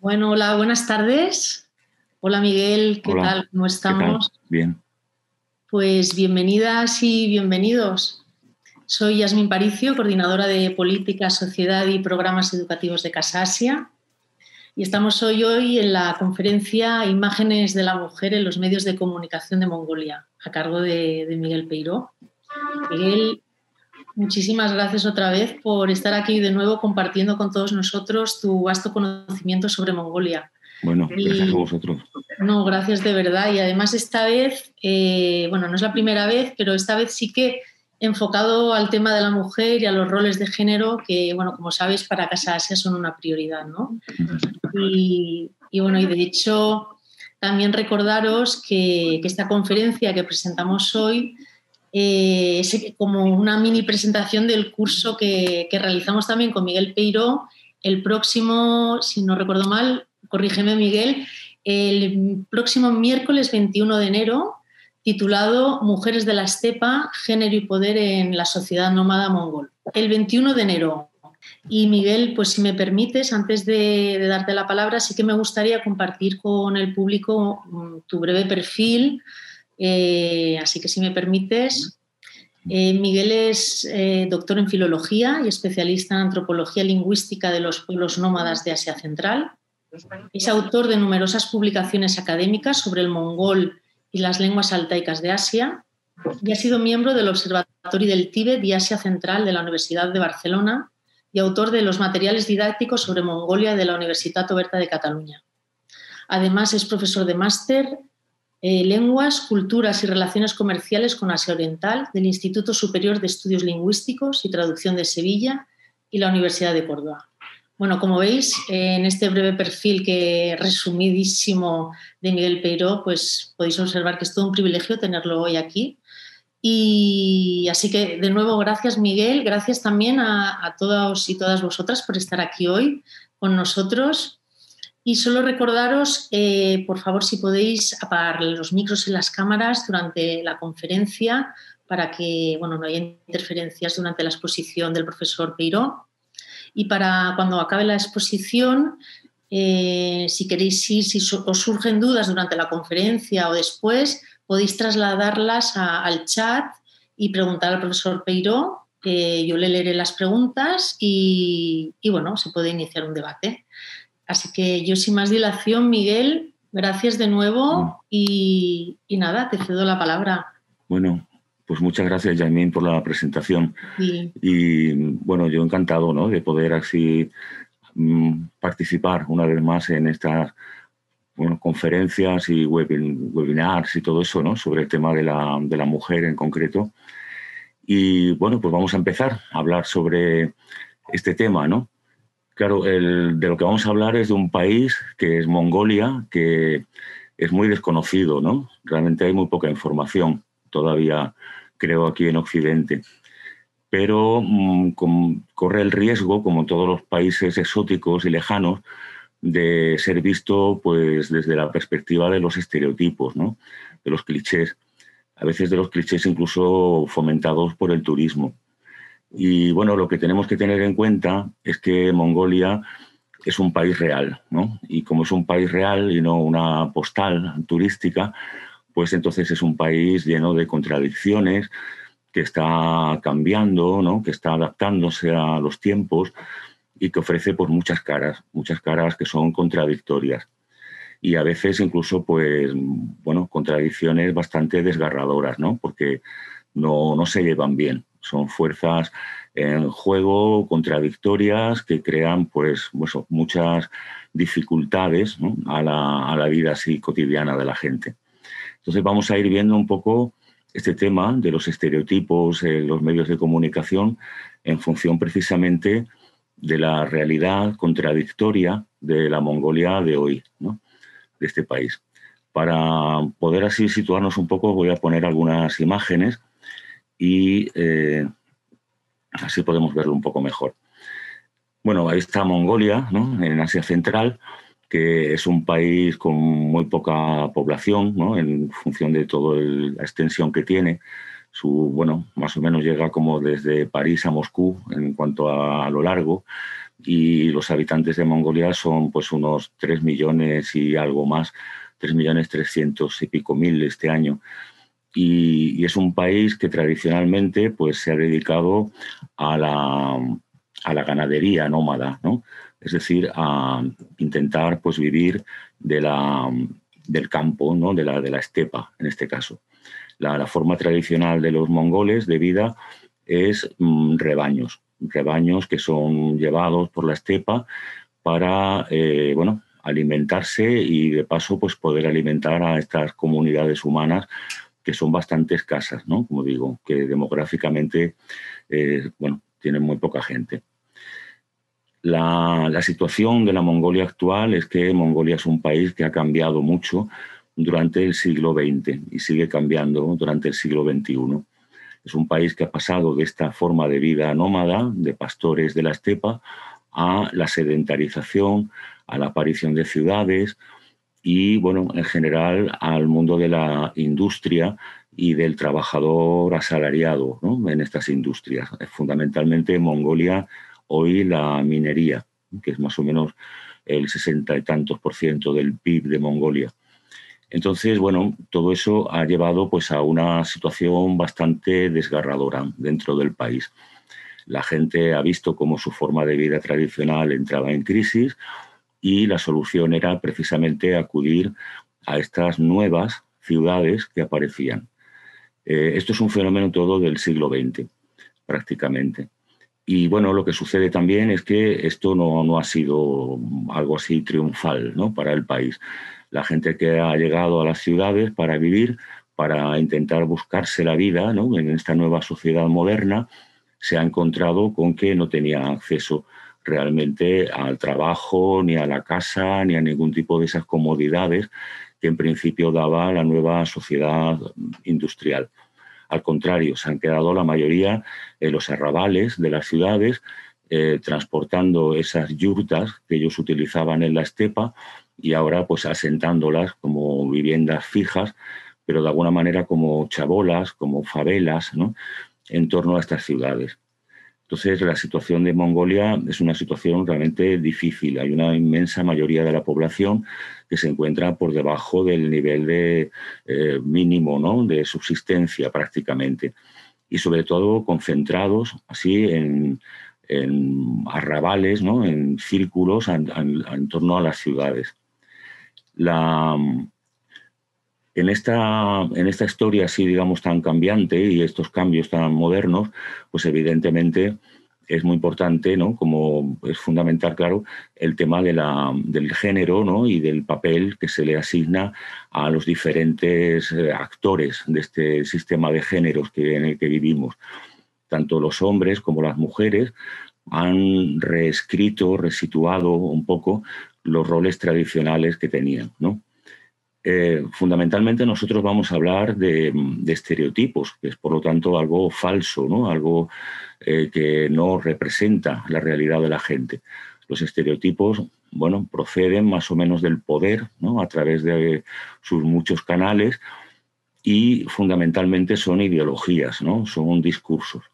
Bueno, hola, buenas tardes. Hola Miguel, ¿qué tal? ¿Cómo estamos? Bien. Pues bienvenidas y bienvenidos. Soy Yasmin Paricio, coordinadora de Política, Sociedad y Programas Educativos de Casa Asia. Y estamos hoy, hoy en la conferencia Imágenes de la Mujer en los medios de comunicación de Mongolia, a cargo de, de Miguel Peiró. Miguel, muchísimas gracias otra vez por estar aquí de nuevo compartiendo con todos nosotros tu vasto conocimiento sobre Mongolia. Bueno, gracias a vosotros. No, gracias de verdad. Y además esta vez, eh, bueno, no es la primera vez, pero esta vez sí que enfocado al tema de la mujer y a los roles de género, que, bueno, como sabes, para Casa Asia son una prioridad, ¿no? Y, bueno, y de hecho, también recordaros que, esta conferencia que presentamos hoy eh, como una mini presentación del curso que, que realizamos también con Miguel Peiro el próximo, si no recuerdo mal, corrígeme Miguel, el próximo miércoles 21 de enero, titulado Mujeres de la Estepa, Género y Poder en la Sociedad Nómada Mongol. El 21 de enero. Y Miguel, pues si me permites, antes de, darte la palabra, sí que me gustaría compartir con el público mm, tu breve perfil. Eh, así que si me permites, eh, Miguel es eh, doctor en filología y especialista en antropología lingüística de los pueblos nómadas de Asia Central. Es autor de numerosas publicaciones académicas sobre el mongol y las lenguas altaicas de Asia y ha sido miembro del Observatorio del Tíbet y Asia Central de la Universidad de Barcelona y autor de los materiales didácticos sobre Mongolia de la Universidad Oberta de Cataluña. Además, es profesor de máster eh, Lenguas, Culturas y Relaciones Comerciales con Asia Oriental del Instituto Superior de Estudios Lingüísticos y Traducción de Sevilla y la Universidad de Córdoba. Bueno, como veis, en este breve perfil que resumidísimo de Miguel Peiro, pues podéis observar que es todo un privilegio tenerlo hoy aquí. Y así que, de nuevo, gracias Miguel, gracias también a, todos y todas vosotras por estar aquí hoy con nosotros. Y solo recordaros, eh, por favor, si podéis apagar los micros y las cámaras durante la conferencia para que bueno, no haya interferencias durante la exposición del profesor Peiro. Y para cuando acabe la exposición, eh, si queréis ir, si os surgen dudas durante la conferencia o después, podéis trasladarlas al chat y preguntar al profesor Peiro. yo le leeré las preguntas y, bueno, se puede iniciar un debate. Así que yo sin más dilación, Miguel, gracias de nuevo mm. y, y nada, te cedo la palabra. Bueno, pues muchas gracias, Jaimín, por la presentación. Y bueno, yo encantado ¿no? de poder así mm, participar una vez más en estas bueno, conferencias y webinars y todo eso, ¿no? Sobre el tema de la, de la mujer en concreto. Y bueno, pues vamos a empezar a hablar sobre este tema, ¿no? Claro, el, de lo que vamos a hablar es de un país que es Mongolia, que es muy desconocido, ¿no? Realmente hay muy poca información todavía creo, aquí en Occidente. Pero mm, corre el riesgo, como todos los países exóticos y lejanos, de ser visto pues, desde la perspectiva de los estereotipos, ¿no? de los clichés, a veces de los clichés incluso fomentados por el turismo. Y bueno, lo que tenemos que tener en cuenta es que Mongolia es un país real, ¿no? Y como es un país real y no una postal turística, pues entonces es un país lleno de contradicciones, que está cambiando, ¿no? que está adaptándose a los tiempos y que ofrece pues, muchas caras, muchas caras que son contradictorias. Y a veces incluso, pues, bueno, contradicciones bastante desgarradoras, ¿no? porque no, no se llevan bien. Son fuerzas en juego contradictorias que crean pues, muchas dificultades a, la, vida cotidiana de la gente. Entonces vamos a ir viendo un poco este tema de los estereotipos en los medios de comunicación en función precisamente de la realidad contradictoria de la Mongolia de hoy, de este país. Para poder así situarnos un poco voy a poner algunas imágenes y eh, así podemos verlo un poco mejor. Bueno, ahí está Mongolia, en Asia Central, que es un país con muy poca población, ¿no? en función de toda la extensión que tiene. Su, bueno, más o menos llega como desde París a Moscú en cuanto a, lo largo, y los habitantes de Mongolia son pues unos 3 millones y algo más, 3 millones 300 y pico mil este año. Y, es un país que tradicionalmente pues, se ha dedicado a la, ganadería nómada, ¿no? es decir, a intentar pues, vivir de la, del campo, ¿no? de, la, de la estepa en este caso. La, la, forma tradicional de los mongoles de vida es mm, rebaños, rebaños que son llevados por la estepa para eh, bueno, alimentarse y de paso pues, poder alimentar a estas comunidades humanas que son bastante escasas, ¿no? como digo, que demográficamente eh, bueno, tienen muy poca gente. La, la, situación de la Mongolia actual es que Mongolia es un país que ha cambiado mucho durante el siglo XX y sigue cambiando durante el siglo XXI. Es un país que ha pasado de esta forma de vida nómada, de pastores de la estepa, a la sedentarización, a la aparición de ciudades y, bueno, en general al mundo de la industria y del trabajador asalariado en estas industrias. Fundamentalmente en Mongolia hoy la minería, que es más o menos el sesenta y tantos por ciento del PIB de Mongolia. Entonces, bueno, todo eso ha llevado pues, a una situación bastante desgarradora dentro del país. La gente ha visto cómo su forma de vida tradicional entraba en crisis y la solución era precisamente acudir a estas nuevas ciudades que aparecían. Eh, esto es un fenómeno todo del siglo XX, prácticamente. Y bueno, lo que sucede también es que esto no, no ha sido algo así triunfal ¿no? para el país la gente que ha llegado a las ciudades para vivir, para intentar buscarse la vida en esta nueva sociedad moderna, se ha encontrado con que no tenía acceso realmente al trabajo, ni a la casa, ni a ningún tipo de esas comodidades que en principio daba la nueva sociedad industrial. Al contrario, se han quedado la mayoría en los arrabales de las ciudades, eh, transportando esas yurtas que ellos utilizaban en la estepa y ahora pues asentándolas como viviendas fijas, pero de alguna manera como chabolas, como favelas, ¿no? en torno a estas ciudades. Entonces, la situación de Mongolia es una situación realmente difícil. Hay una inmensa mayoría de la población que se encuentra por debajo del nivel de eh, mínimo ¿no? de subsistencia prácticamente. Y sobre todo concentrados así en, arrabales, ¿no? en círculos en torno a las ciudades la, en, esta, en esta historia así, digamos, tan cambiante y estos cambios tan modernos, pues evidentemente es muy importante, ¿no? Como es fundamental, claro, el tema de la, del género ¿no? y del papel que se le asigna a los diferentes eh, actores de este sistema de géneros que, en el que vivimos. Tanto los hombres como las mujeres han reescrito, resituado un poco los roles tradicionales que tenían. ¿no? Eh, fundamentalmente nosotros vamos a hablar de, estereotipos, que es por lo tanto algo falso, ¿no? algo eh, que no representa la realidad de la gente. Los estereotipos bueno, proceden más o menos del poder ¿no? a través de sus muchos canales y fundamentalmente son ideologías, ¿no? son discursos.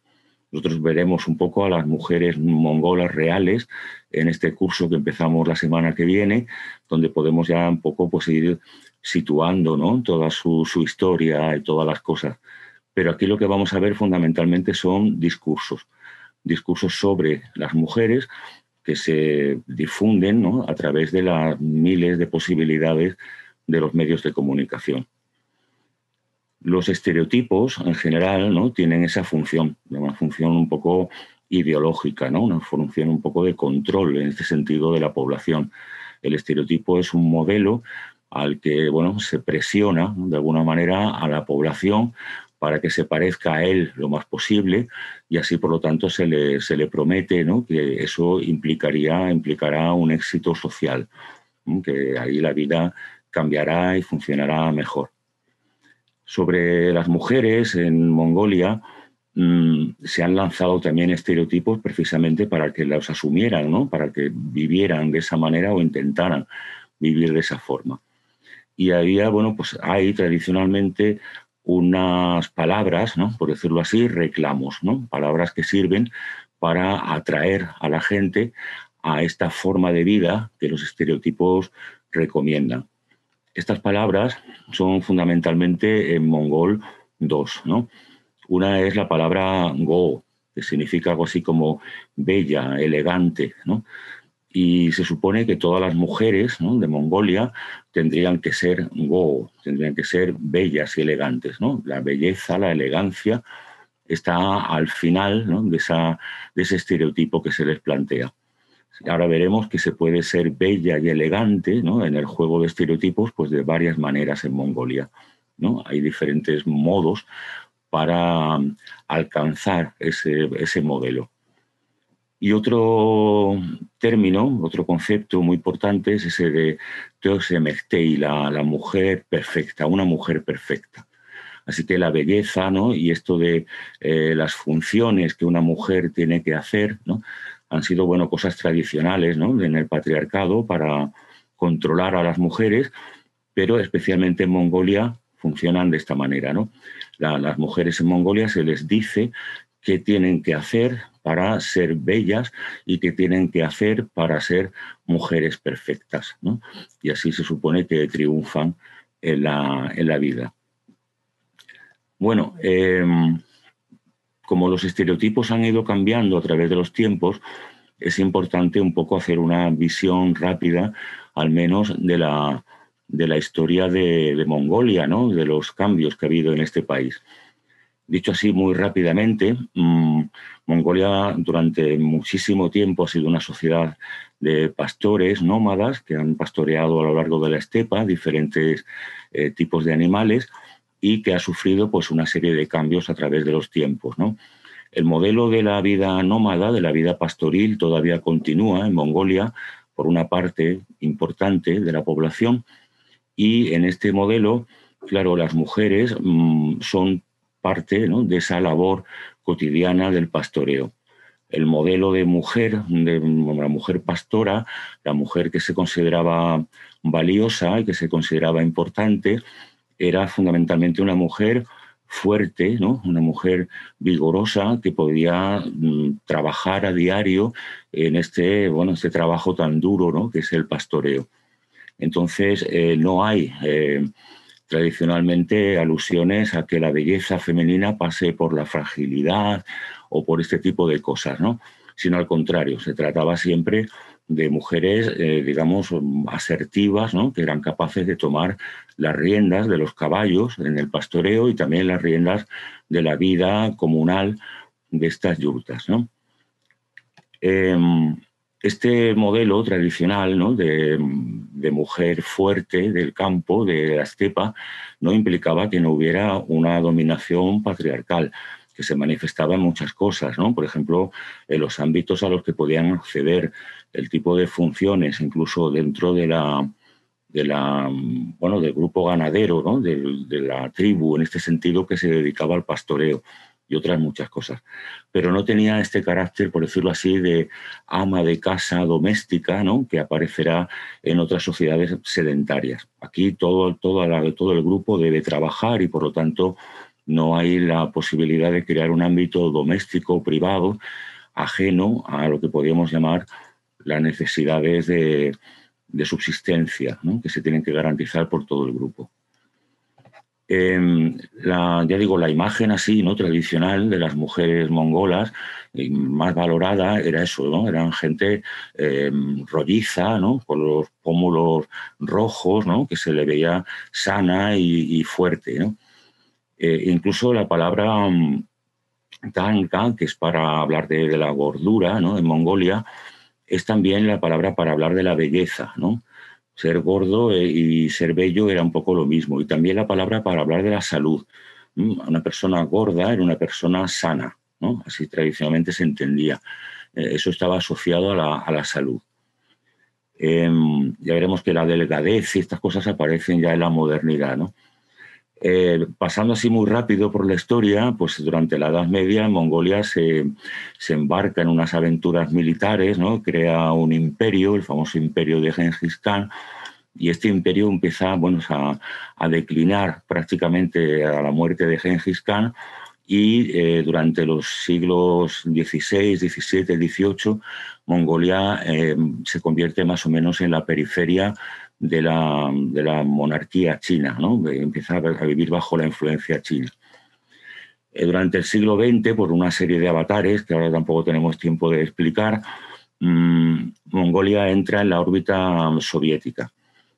Nosotros veremos un poco a las mujeres mongolas reales en este curso que empezamos la semana que viene, donde podemos ya un poco pues, ir situando ¿no? toda su, historia y todas las cosas. Pero aquí lo que vamos a ver fundamentalmente son discursos, discursos sobre las mujeres que se difunden ¿no? a través de las miles de posibilidades de los medios de comunicación. Los estereotipos en general ¿no? tienen esa función, una función un poco ideológica, ¿no? una función un poco de control en este sentido de la población. El estereotipo es un modelo al que bueno, se presiona de alguna manera a la población para que se parezca a él lo más posible y así por lo tanto se le, se le promete ¿no? que eso implicaría, implicará un éxito social, que ahí la vida cambiará y funcionará mejor. Sobre las mujeres en Mongolia, Mm, se han lanzado también estereotipos precisamente para que los asumieran, ¿no? para que vivieran de esa manera o intentaran vivir de esa forma. Y había, bueno, pues hay tradicionalmente unas palabras, ¿no? por decirlo así, reclamos, ¿no? palabras que sirven para atraer a la gente a esta forma de vida que los estereotipos recomiendan. Estas palabras son fundamentalmente en mongol dos. ¿no? Una es la palabra go, que significa algo así como bella, elegante. ¿no? Y se supone que todas las mujeres de Mongolia tendrían que ser go, tendrían que ser bellas y elegantes. ¿no? La belleza, la elegancia está al final de, esa, de ese estereotipo que se les plantea. Ahora veremos que se puede ser bella y elegante en el juego de estereotipos pues de varias maneras en Mongolia. ¿no? Hay diferentes modos para alcanzar ese, ese modelo. Y otro término, otro concepto muy importante es ese de la, la mujer perfecta, una mujer perfecta. Así que la belleza ¿no? y esto de eh, las funciones que una mujer tiene que hacer ¿no? han sido bueno, cosas tradicionales ¿no? en el patriarcado para controlar a las mujeres, pero especialmente en Mongolia funcionan de esta manera. ¿no? las mujeres en Mongolia se les dice qué tienen que hacer para ser bellas y qué tienen que hacer para ser mujeres perfectas. ¿no? Y así se supone que triunfan en la, en la vida. Bueno, em, como los estereotipos han ido cambiando a través de los tiempos, es importante un poco hacer una visión rápida, al menos de la, de la historia de, Mongolia, ¿no? de los cambios que ha habido en este país. Dicho así muy rápidamente, mm, Mongolia durante muchísimo tiempo ha sido una sociedad de pastores nómadas que han pastoreado a lo largo de la estepa diferentes eh, tipos de animales y que ha sufrido pues, una serie de cambios a través de los tiempos. ¿no? El modelo de la vida nómada, de la vida pastoril, todavía continúa en Mongolia por una parte importante de la población y en este modelo, claro, las mujeres mm, son parte de esa labor cotidiana del pastoreo. El modelo de mujer, de la mujer pastora, la mujer que se consideraba valiosa y que se consideraba importante, era fundamentalmente una mujer fuerte, ¿no? una mujer vigorosa que podía mm, trabajar a diario en este, bueno, este trabajo tan duro ¿no? que es el pastoreo. Entonces, eh, no hay eh, tradicionalmente alusiones a que la belleza femenina pase por la fragilidad o por este tipo de cosas, ¿no? sino al contrario, se trataba siempre de mujeres, eh, digamos, asertivas, ¿no? que eran capaces de tomar las riendas de los caballos en el pastoreo y también las riendas de la vida comunal de estas yurtas. ¿no? Em, este modelo tradicional de, mujer fuerte del campo, de la estepa, no implicaba que no hubiera una dominación patriarcal que se manifestaba en muchas cosas. Por ejemplo, en los ámbitos a los que podían acceder, el tipo de funciones, incluso dentro de la, bueno, del grupo ganadero, de la tribu, en este sentido, que se dedicaba al pastoreo y otras muchas cosas. Pero no tenía este carácter, por decirlo así, de ama de casa doméstica, ¿no? que aparecerá en otras sociedades sedentarias. Aquí todo, todo, todo el grupo debe trabajar y, por lo tanto, no hay la posibilidad de crear un ámbito doméstico privado ajeno a lo que podríamos llamar las necesidades de, subsistencia que se tienen que garantizar por todo el grupo. Em, la, ya digo, la imagen así, ¿no? tradicional de las mujeres mongolas, más valorada era eso, ¿no? Eran gente em, rolliza, ¿no? Con los pómulos rojos, ¿no? Que se le veía sana y, fuerte. Eh, incluso la palabra um, que es para hablar de, la gordura ¿no? en Mongolia, es también la palabra para hablar de la belleza. ¿no? Ser gordo eh, y ser bello era un poco lo mismo. Y también la palabra para hablar de la salud. Una persona gorda era una persona sana, ¿no? así tradicionalmente se entendía. Eh, eso estaba asociado a la, a la salud. Em, ya veremos que la delgadez y estas cosas aparecen ya en la modernidad. ¿no? Eh, pasando así muy rápido por la historia, pues durante la Edad Media Mongolia se, embarca en unas aventuras militares, ¿no? crea un imperio, el famoso imperio de Genghis Khan, y este imperio empieza bueno, a, declinar prácticamente a la muerte de Genghis Khan y eh, durante los siglos XVI, XVII, XVIII, Mongolia eh, se convierte más o menos en la periferia de la, monarquía china, ¿no? empieza a vivir bajo la influencia china. Eh, durante el siglo XX, por una serie de avatares que ahora tampoco tenemos tiempo de explicar, mm, Mongolia entra en la órbita soviética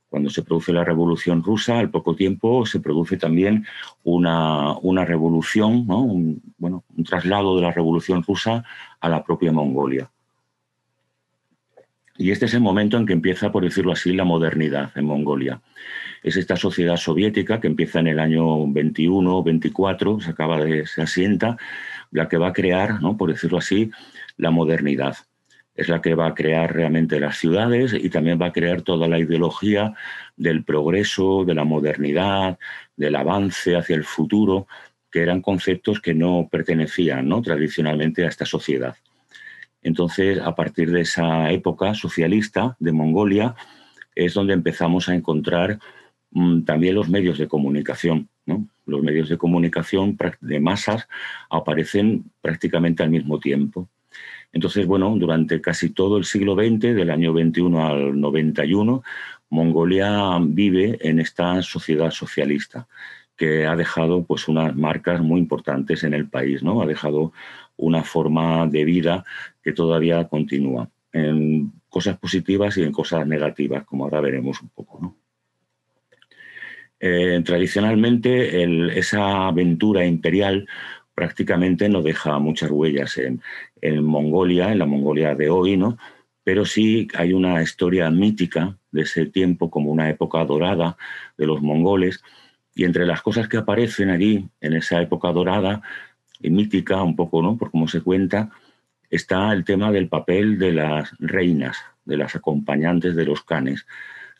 cuando se produce la revolución rusa, al poco tiempo se produce también una, revolución, un, bueno, un traslado de la revolución rusa a la propia Mongolia. Y este es el momento en que empieza, por decirlo así, la modernidad en Mongolia. Es esta sociedad soviética que empieza en el año 21, 24, se acaba de, asienta, la que va a crear, ¿no? por decirlo así, la modernidad es la que va a crear realmente las ciudades y también va a crear toda la ideología del progreso, de la modernidad, del avance hacia el futuro, que eran conceptos que no pertenecían ¿no? tradicionalmente a esta sociedad. Entonces, a partir de esa época socialista de Mongolia, es donde empezamos a encontrar mm, también los medios de comunicación. Los medios de comunicación de masas aparecen prácticamente al mismo tiempo. Entonces, bueno, durante casi todo el siglo XX, del año 21 al 91, Mongolia vive en esta sociedad socialista que ha dejado pues unas marcas muy importantes en el país, ¿no? Ha dejado una forma de vida que todavía continúa en cosas positivas y en cosas negativas, como ahora veremos un poco, eh, tradicionalmente esa aventura imperial prácticamente no deja muchas huellas en, Mongolia, en la Mongolia de hoy, ¿no? pero sí hay una historia mítica de ese tiempo como una época dorada de los mongoles, y entre las cosas que aparecen allí en esa época dorada mítica, un poco, ¿no? por cómo se cuenta, está el tema del papel de las reinas, de las acompañantes de los canes.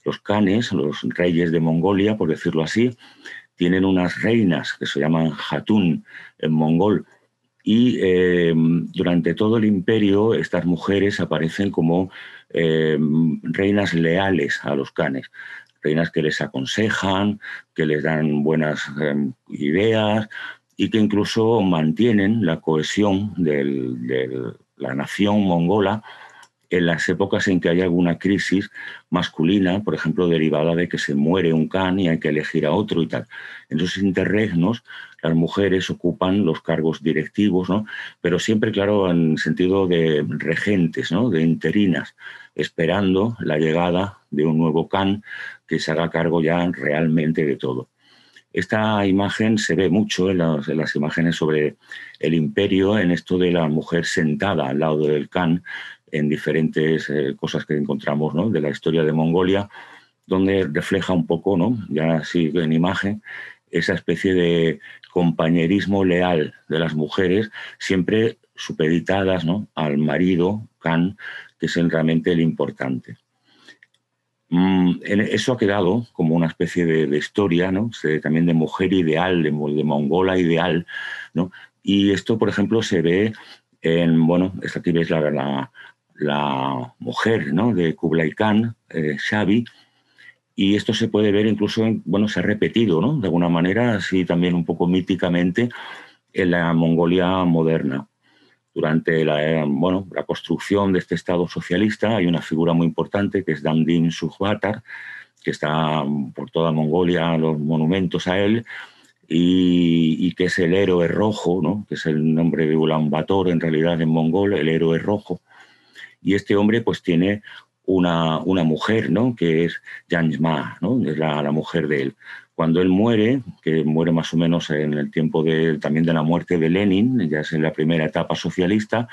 Los canes, los reyes de Mongolia, por decirlo así, tienen unas reinas que se llaman Hatun en mongol. Y eh, durante todo el imperio estas mujeres aparecen como eh, reinas leales a los canes, reinas que les aconsejan, que les dan buenas eh, ideas y que incluso mantienen la cohesión de la nación mongola en las épocas en que hay alguna crisis masculina, por ejemplo, derivada de que se muere un can y hay que elegir a otro y tal. En esos interregnos, las mujeres ocupan los cargos directivos, ¿no? pero siempre, claro, en sentido de regentes, ¿no? de interinas, esperando la llegada de un nuevo can que se haga cargo ya realmente de todo. Esta imagen se ve mucho en las, en las, imágenes sobre el imperio, en esto de la mujer sentada al lado del can, en diferentes eh, cosas que encontramos ¿no? de la historia de Mongolia, donde refleja un poco, ¿no? ya así en imagen, esa especie de compañerismo leal de las mujeres, siempre supeditadas ¿no? al marido, Khan, que es realmente el importante. Mm, eso ha quedado como una especie de, historia, también de mujer ideal, de, mongola ideal. Y esto, por ejemplo, se ve en, bueno, aquí veis la, la, mujer ¿no? de Kublai Khan, eh, Xavi, y esto se puede ver incluso, bueno, se ha repetido. De alguna manera, así también un poco míticamente, en la Mongolia moderna. Durante la, bueno, la construcción de este Estado socialista hay una figura muy importante que es Damdin Sukhvatar, que está por toda Mongolia, los monumentos a él, y, que es el héroe rojo, ¿no? que es el nombre de Ulan Bator en realidad en mongol, el héroe rojo, y este hombre pues tiene una, una mujer, ¿no? que es Janjma, ¿no? es la, la, mujer de él. Cuando él muere, que muere más o menos en el tiempo también de la muerte de Lenin, ya es en la primera etapa socialista,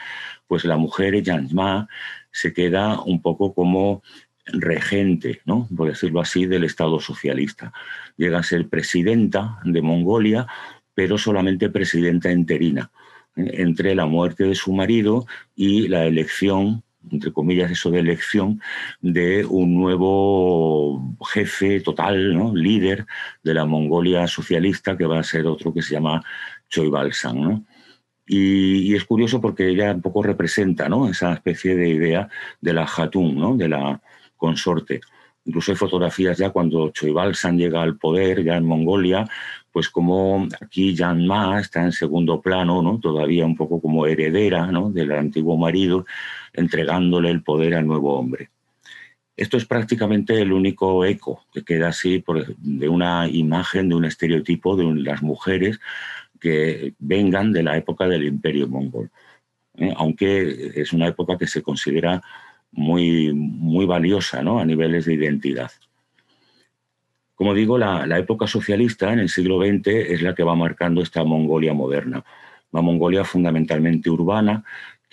pues la mujer Janjma se queda un poco como regente, ¿no? por decirlo así, del Estado socialista. Llega a ser presidenta de Mongolia, pero solamente presidenta interina, ¿eh? entre la muerte de su marido y la elección entre comillas, eso de elección de un nuevo jefe total, ¿no? líder de la Mongolia socialista, que va a ser otro que se llama Choi Balsan. Y, es curioso porque ella un poco representa ¿no? esa especie de idea de la Hatun, ¿no? de la consorte. Incluso hay fotografías ya cuando Choi Balsan llega al poder, ya en Mongolia, pues como aquí Jan Ma está en segundo plano, ¿no? todavía un poco como heredera ¿no? del antiguo marido, entregándole el poder al nuevo hombre. Esto es prácticamente el único eco que queda así de una imagen, de un estereotipo de las mujeres que vengan de la época del imperio mongol. ¿eh? Aunque es una época que se considera muy, muy valiosa ¿no? a niveles de identidad. Como digo, la, la, época socialista en el siglo XX es la que va marcando esta Mongolia moderna. Una Mongolia fundamentalmente urbana,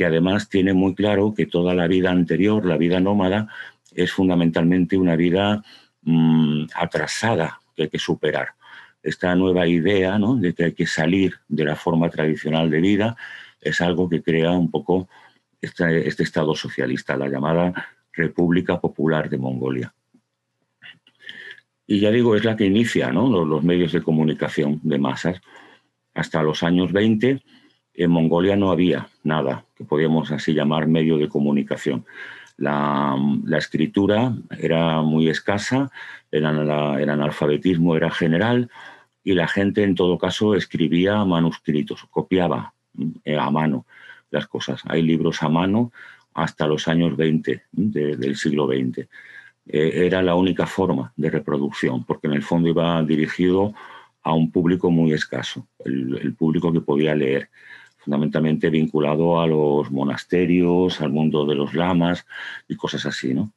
que además tiene muy claro que toda la vida anterior, la vida nómada, es fundamentalmente una vida mm, atrasada que hay que superar. Esta nueva idea ¿no? de que hay que salir de la forma tradicional de vida es algo que crea un poco este, este Estado socialista, la llamada República Popular de Mongolia. Y ya digo, es la que inicia ¿no? los, los, medios de comunicación de masas. Hasta los años 20 en Mongolia no había nada que podíamos así llamar medio de comunicación. La, escritura era muy escasa, el, analfabetismo era general y la gente en todo caso escribía manuscritos, copiaba eh, a mano las cosas. Hay libros a mano hasta los años 20 del siglo XX. Eh, era la única forma de reproducción, porque en el fondo iba dirigido a un público muy escaso, el público que podía leer fundamentalmente vinculado a los monasterios, al mundo de los lamas y cosas así, ¿no?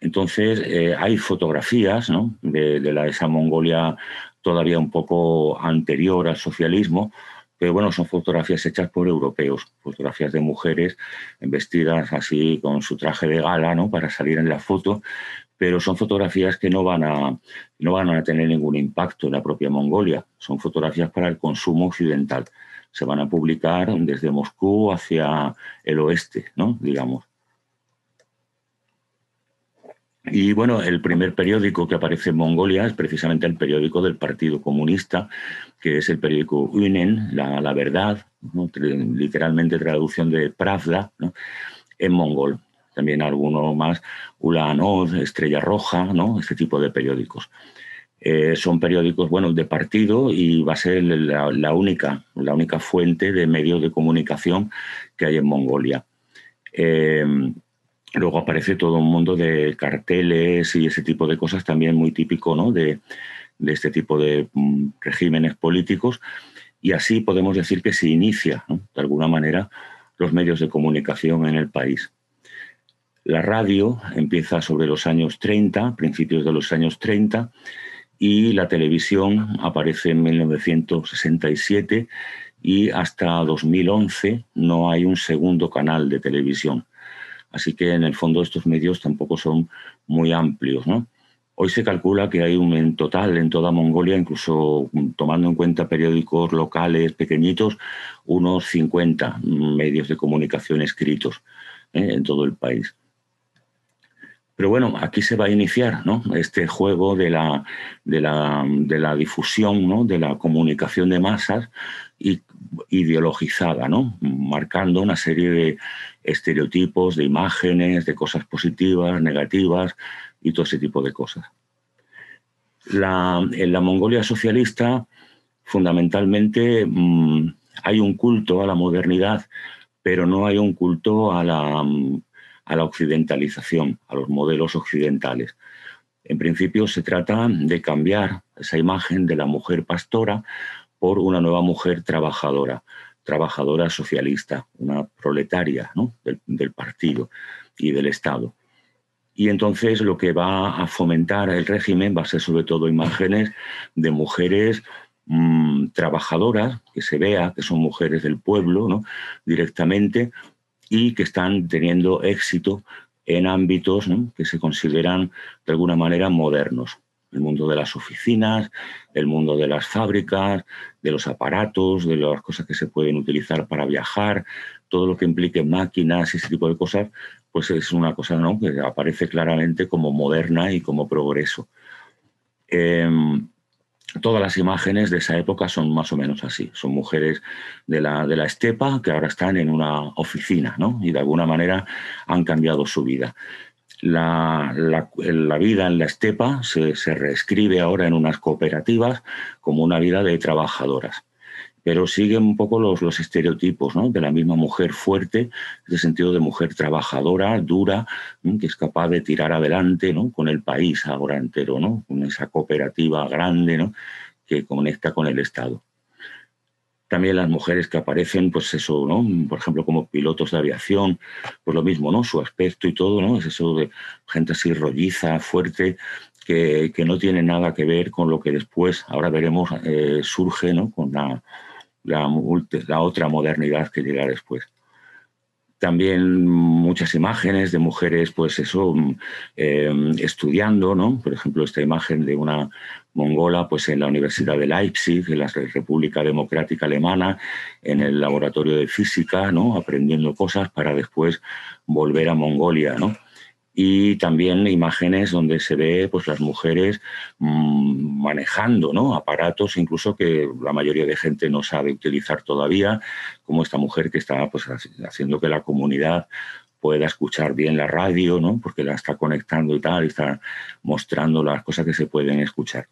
Entonces, eh, hay fotografías ¿no? de, la, esa Mongolia todavía un poco anterior al socialismo, pero bueno, son fotografías hechas por europeos, fotografías de mujeres vestidas así con su traje de gala ¿no? para salir en la foto, pero son fotografías que no van, a, no van a tener ningún impacto en la propia Mongolia, son fotografías para el consumo occidental se van a publicar desde Moscú hacia el oeste, ¿no? digamos. Y bueno, el primer periódico que aparece en Mongolia es precisamente el periódico del Partido Comunista, que es el periódico UNEN, La, Verdad, literalmente traducción de Pravda, en mongol. También alguno más, Ulanod, Estrella Roja, ¿no? este tipo de periódicos. Eh, son periódicos bueno, de partido y va a ser la, única, la única fuente de medios de comunicación que hay en Mongolia. Eh, luego aparece todo un mundo de carteles y ese tipo de cosas también muy típico ¿no? de, este tipo de mm, regímenes políticos. Y así podemos decir que se inicia, de alguna manera, los medios de comunicación en el país. La radio empieza sobre los años 30, principios de los años 30, y la televisión aparece en 1967 y hasta 2011 no hay un segundo canal de televisión. Así que en el fondo estos medios tampoco son muy amplios. Hoy se calcula que hay un en total en toda Mongolia, incluso tomando en cuenta periódicos locales pequeñitos, unos 50 medios de comunicación escritos ¿eh? en todo el país. Pero bueno, aquí se va a iniciar este juego de la, de la, difusión, de la comunicación de masas y, ideologizada, ¿no? marcando una serie de estereotipos, de imágenes, de cosas positivas, negativas y todo ese tipo de cosas. en la Mongolia socialista, fundamentalmente, mm, hay un culto a la modernidad, pero no hay un culto a la a la occidentalización, a los modelos occidentales. En principio se trata de cambiar esa imagen de la mujer pastora por una nueva mujer trabajadora, trabajadora socialista, una proletaria del, partido y del Estado. Y entonces lo que va a fomentar el régimen va a ser sobre todo imágenes de mujeres mm, trabajadoras, que se vea que son mujeres del pueblo ¿no? directamente, y que están teniendo éxito en ámbitos que se consideran de alguna manera modernos. El mundo de las oficinas, el mundo de las fábricas, de los aparatos, de las cosas que se pueden utilizar para viajar, todo lo que implique máquinas y ese tipo de cosas, pues es una cosa que aparece claramente como moderna y como progreso. Em, todas las imágenes de esa época son más o menos así. Son mujeres de la, de la estepa que ahora están en una oficina ¿no? y de alguna manera han cambiado su vida. La, vida en la estepa se, se reescribe ahora en unas cooperativas como una vida de trabajadoras pero siguen un poco los, los estereotipos ¿no? de la misma mujer fuerte, en el sentido de mujer trabajadora, dura, que es capaz de tirar adelante ¿no? con el país ahora entero, ¿no? con esa cooperativa grande ¿no? que conecta con el Estado. También las mujeres que aparecen, pues eso, ¿no? Por ejemplo, como pilotos de aviación, pues lo mismo, ¿no? Su aspecto y todo, ¿no? Es eso de gente así rolliza, fuerte, que, que no tiene nada que ver con lo que después, ahora veremos, eh, surge, ¿no? Con la, la, otra modernidad que llega después también muchas imágenes de mujeres, pues eso, eh, estudiando, ¿no? Por ejemplo, esta imagen de una mongola, pues en la Universidad de Leipzig, en la República Democrática Alemana, en el laboratorio de física, ¿no? Aprendiendo cosas para después volver a Mongolia, ¿no? Y también imágenes donde se ve pues las mujeres mmm, manejando ¿no? aparatos incluso que la mayoría de gente no sabe utilizar todavía como esta mujer que está pues haciendo que la comunidad pueda escuchar bien la radio ¿no? porque la está conectando y tal y está mostrando las cosas que se pueden escuchar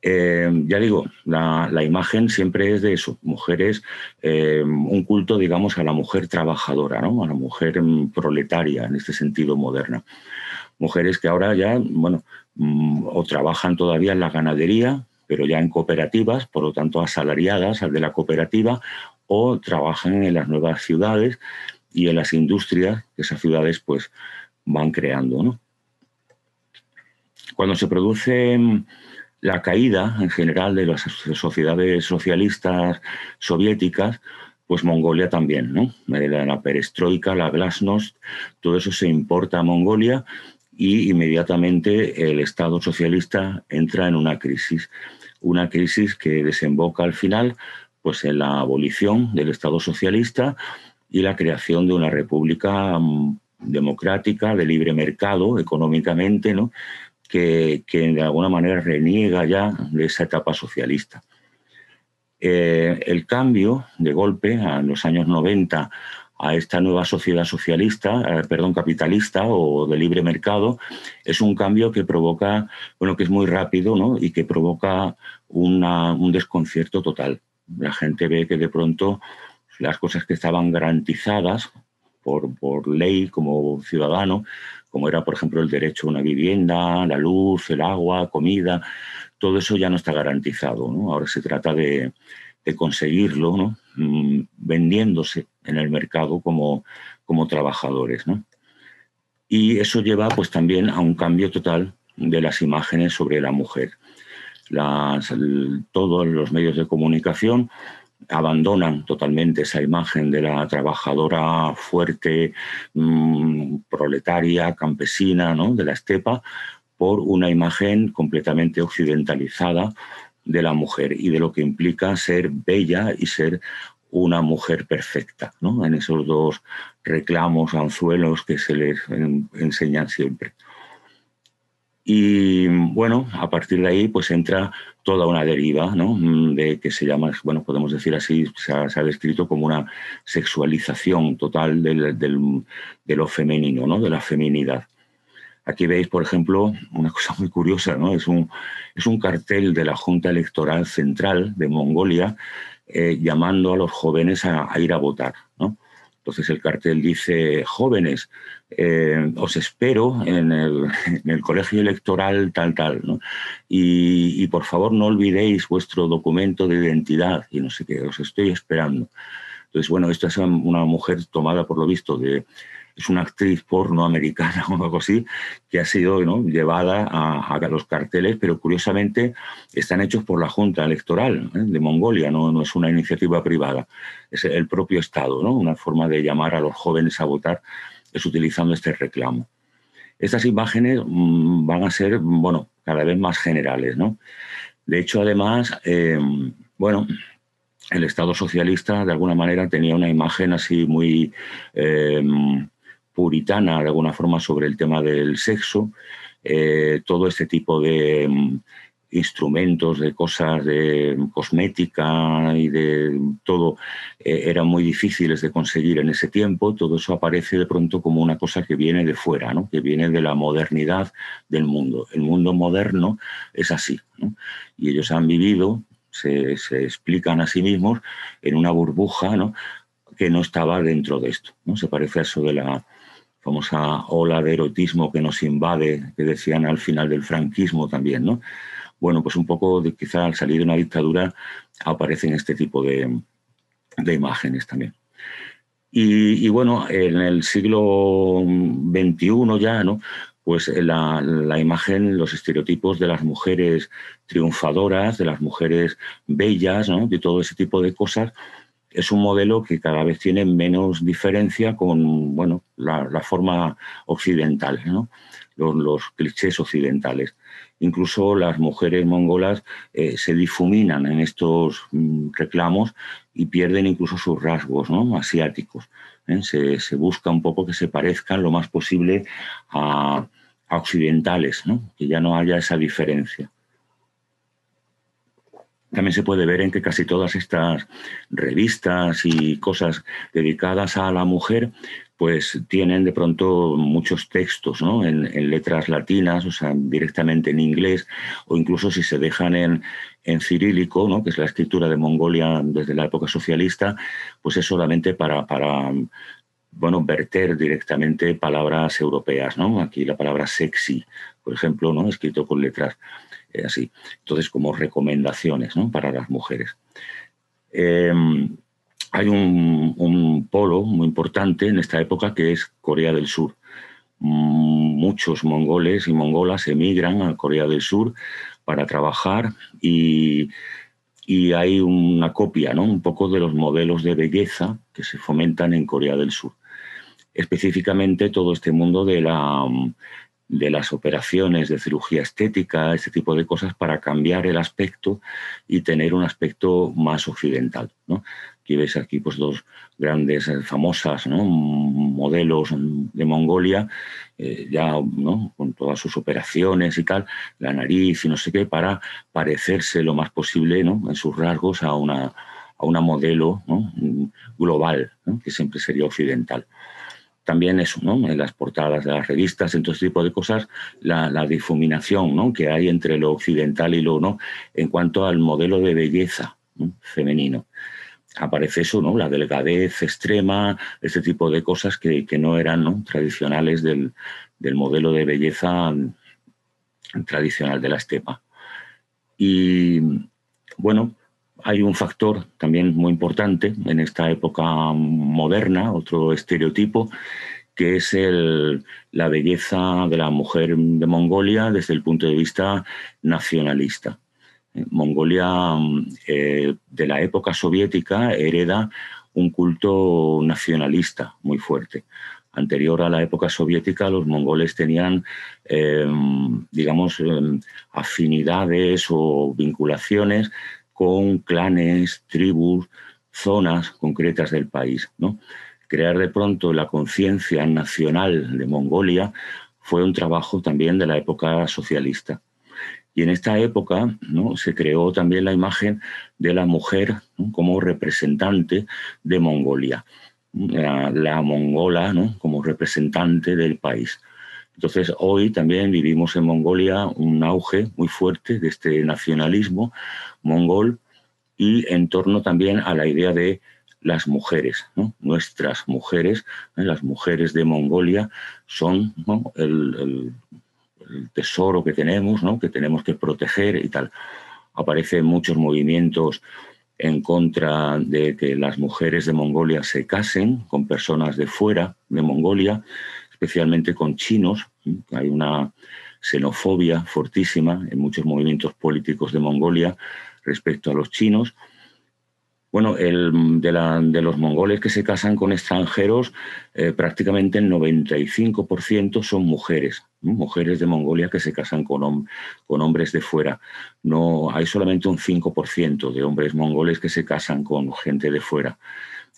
eh, ya digo, la, imagen siempre es de eso, mujeres, eh, un culto, digamos, a la mujer trabajadora, a la mujer mm, proletaria en este sentido moderna. Mujeres que ahora ya, bueno, mm, o trabajan todavía en la ganadería, pero ya en cooperativas, por lo tanto asalariadas al de la cooperativa, o trabajan en las nuevas ciudades y en las industrias que esas ciudades pues van creando. Cuando se producen la caída en general de las sociedades socialistas soviéticas, pues Mongolia también, ¿no? La perestroika, la glasnost, todo eso se importa a Mongolia y inmediatamente el Estado socialista entra en una crisis, una crisis que desemboca al final pues en la abolición del Estado socialista y la creación de una república mm, democrática de libre mercado económicamente, ¿no? Que, de alguna manera reniega ya de esa etapa socialista. Eh, el cambio de golpe en los años 90 a esta nueva sociedad socialista, eh, perdón, capitalista o de libre mercado, es un cambio que provoca, bueno, que es muy rápido ¿no? y que provoca un desconcierto total. La gente ve que de pronto las cosas que estaban garantizadas por, por ley como ciudadano, como era, por ejemplo, el derecho a una vivienda, la luz, el agua, comida, todo eso ya no está garantizado. Ahora se trata de, conseguirlo. Mm, vendiéndose en el mercado como, trabajadores. Y eso lleva pues, también a un cambio total de las imágenes sobre la mujer. Todos los medios de comunicación abandonan totalmente esa imagen de la trabajadora fuerte, mmm, proletaria, campesina, ¿no? de la estepa, por una imagen completamente occidentalizada de la mujer y de lo que implica ser bella y ser una mujer perfecta, ¿no? en esos dos reclamos, anzuelos que se les enseñan siempre. Y bueno, a partir de ahí pues entra toda una deriva, ¿no? Mm, de que se llama, bueno, podemos decir así, se ha, descrito como una sexualización total del, del, de lo femenino, ¿no? De la feminidad. Aquí veis, por ejemplo, una cosa muy curiosa, ¿no? Es un, es un cartel de la Junta Electoral Central de Mongolia eh, llamando a los jóvenes a, a ir a votar, ¿no? Entonces el cartel dice, jóvenes, eh, os espero en el, colegio electoral tal, tal, ¿no? Y, y, por favor no olvidéis vuestro documento de identidad y no sé qué, os estoy esperando. Entonces, bueno, esta es una mujer tomada por lo visto de, es una actriz porno americana o algo así, que ha sido llevada a, los carteles, pero curiosamente están hechos por la Junta Electoral ¿eh? de Mongolia, ¿no? no es una iniciativa privada, es el propio Estado, ¿no? una forma de llamar a los jóvenes a votar es utilizando este reclamo. Estas imágenes mmm, van a ser, bueno, cada vez más generales, ¿no? De hecho, además, eh, bueno, el Estado socialista de alguna manera tenía una imagen así muy eh, puritana, de alguna forma, sobre el tema del sexo. Eh, todo este tipo de, instrumentos, de cosas de cosmética y de todo eh, eran muy difíciles de conseguir en ese tiempo, todo eso aparece de pronto como una cosa que viene de fuera, ¿no? que viene de la modernidad del mundo. El mundo moderno es así. Y ellos han vivido, se, se, explican a sí mismos en una burbuja ¿no? que no estaba dentro de esto. ¿no? Se parece a eso de la famosa ola de erotismo que nos invade, que decían al final del franquismo también, ¿no? bueno, pues un poco de, quizá al salir de una dictadura aparecen este tipo de, imágenes también. Y, bueno, en el siglo XXI ya, ¿no? Pues la, la, imagen, los estereotipos de las mujeres triunfadoras, de las mujeres bellas, ¿no? de todo ese tipo de cosas, es un modelo que cada vez tiene menos diferencia con bueno, la, forma occidental, ¿no? los, clichés occidentales incluso las mujeres mongolas eh, se difuminan en estos mm, reclamos y pierden incluso sus rasgos asiáticos. ¿eh? Se, busca un poco que se parezcan lo más posible a, occidentales, que ya no haya esa diferencia. También se puede ver en que casi todas estas revistas y cosas dedicadas a la mujer pues tienen de pronto muchos textos ¿no? en, letras latinas, o sea, directamente en inglés, o incluso si se dejan en, en cirílico, ¿no? que es la escritura de Mongolia desde la época socialista, pues es solamente para, para bueno, verter directamente palabras europeas. ¿no? Aquí la palabra sexy, por ejemplo, ¿no? escrito con letras eh, así. Entonces, como recomendaciones para las mujeres. Em, hay un, polo muy importante en esta época que es Corea del Sur. Mm, muchos mongoles y mongolas emigran a Corea del Sur para trabajar y, hay una copia, ¿no? un poco de los modelos de belleza que se fomentan en Corea del Sur. Específicamente todo este mundo de, la, de las operaciones de cirugía estética, este tipo de cosas para cambiar el aspecto y tener un aspecto más occidental. ¿no? Aquí ves aquí pues dos grandes eh, famosas modelos de Mongolia, eh, ya con todas sus operaciones y tal, la nariz y no sé qué, para parecerse lo más posible en sus rasgos a una, a una modelo global, que siempre sería occidental también eso, ¿no? en las portadas de las revistas, en todo este tipo de cosas, la, difuminación ¿no? que hay entre lo occidental y lo no en cuanto al modelo de belleza femenino aparece eso, ¿no? La delgadez extrema, este tipo de cosas que, no eran tradicionales del, modelo de belleza tradicional de la estepa. Y bueno, hay un factor también muy importante en esta época moderna, otro estereotipo, que es la belleza de la mujer de Mongolia desde el punto de vista nacionalista. Mongolia eh, de la época soviética hereda un culto nacionalista muy fuerte. Anterior a la época soviética, los mongoles tenían, em, digamos, em, afinidades o vinculaciones con clanes, tribus, zonas concretas del país. ¿no? Crear de pronto la conciencia nacional de Mongolia fue un trabajo también de la época socialista. Y en esta época ¿no? se creó también la imagen de la mujer como representante de Mongolia, la, mongola como representante del país. Entonces, hoy también vivimos en Mongolia un auge muy fuerte de este nacionalismo mongol y en torno también a la idea de las mujeres, nuestras mujeres, las mujeres de Mongolia son el, tesoro que tenemos, que tenemos que proteger y tal. Aparecen muchos movimientos en contra de que las mujeres de Mongolia se casen con personas de fuera de Mongolia, especialmente con chinos. Hay una xenofobia fortísima en muchos movimientos políticos de Mongolia respecto a los chinos bueno, el, de, los mongoles que se casan con extranjeros, eh, prácticamente el 95% son mujeres, mujeres de Mongolia que se casan con, con, hombres de fuera. No, hay solamente un 5% de hombres mongoles que se casan con gente de fuera.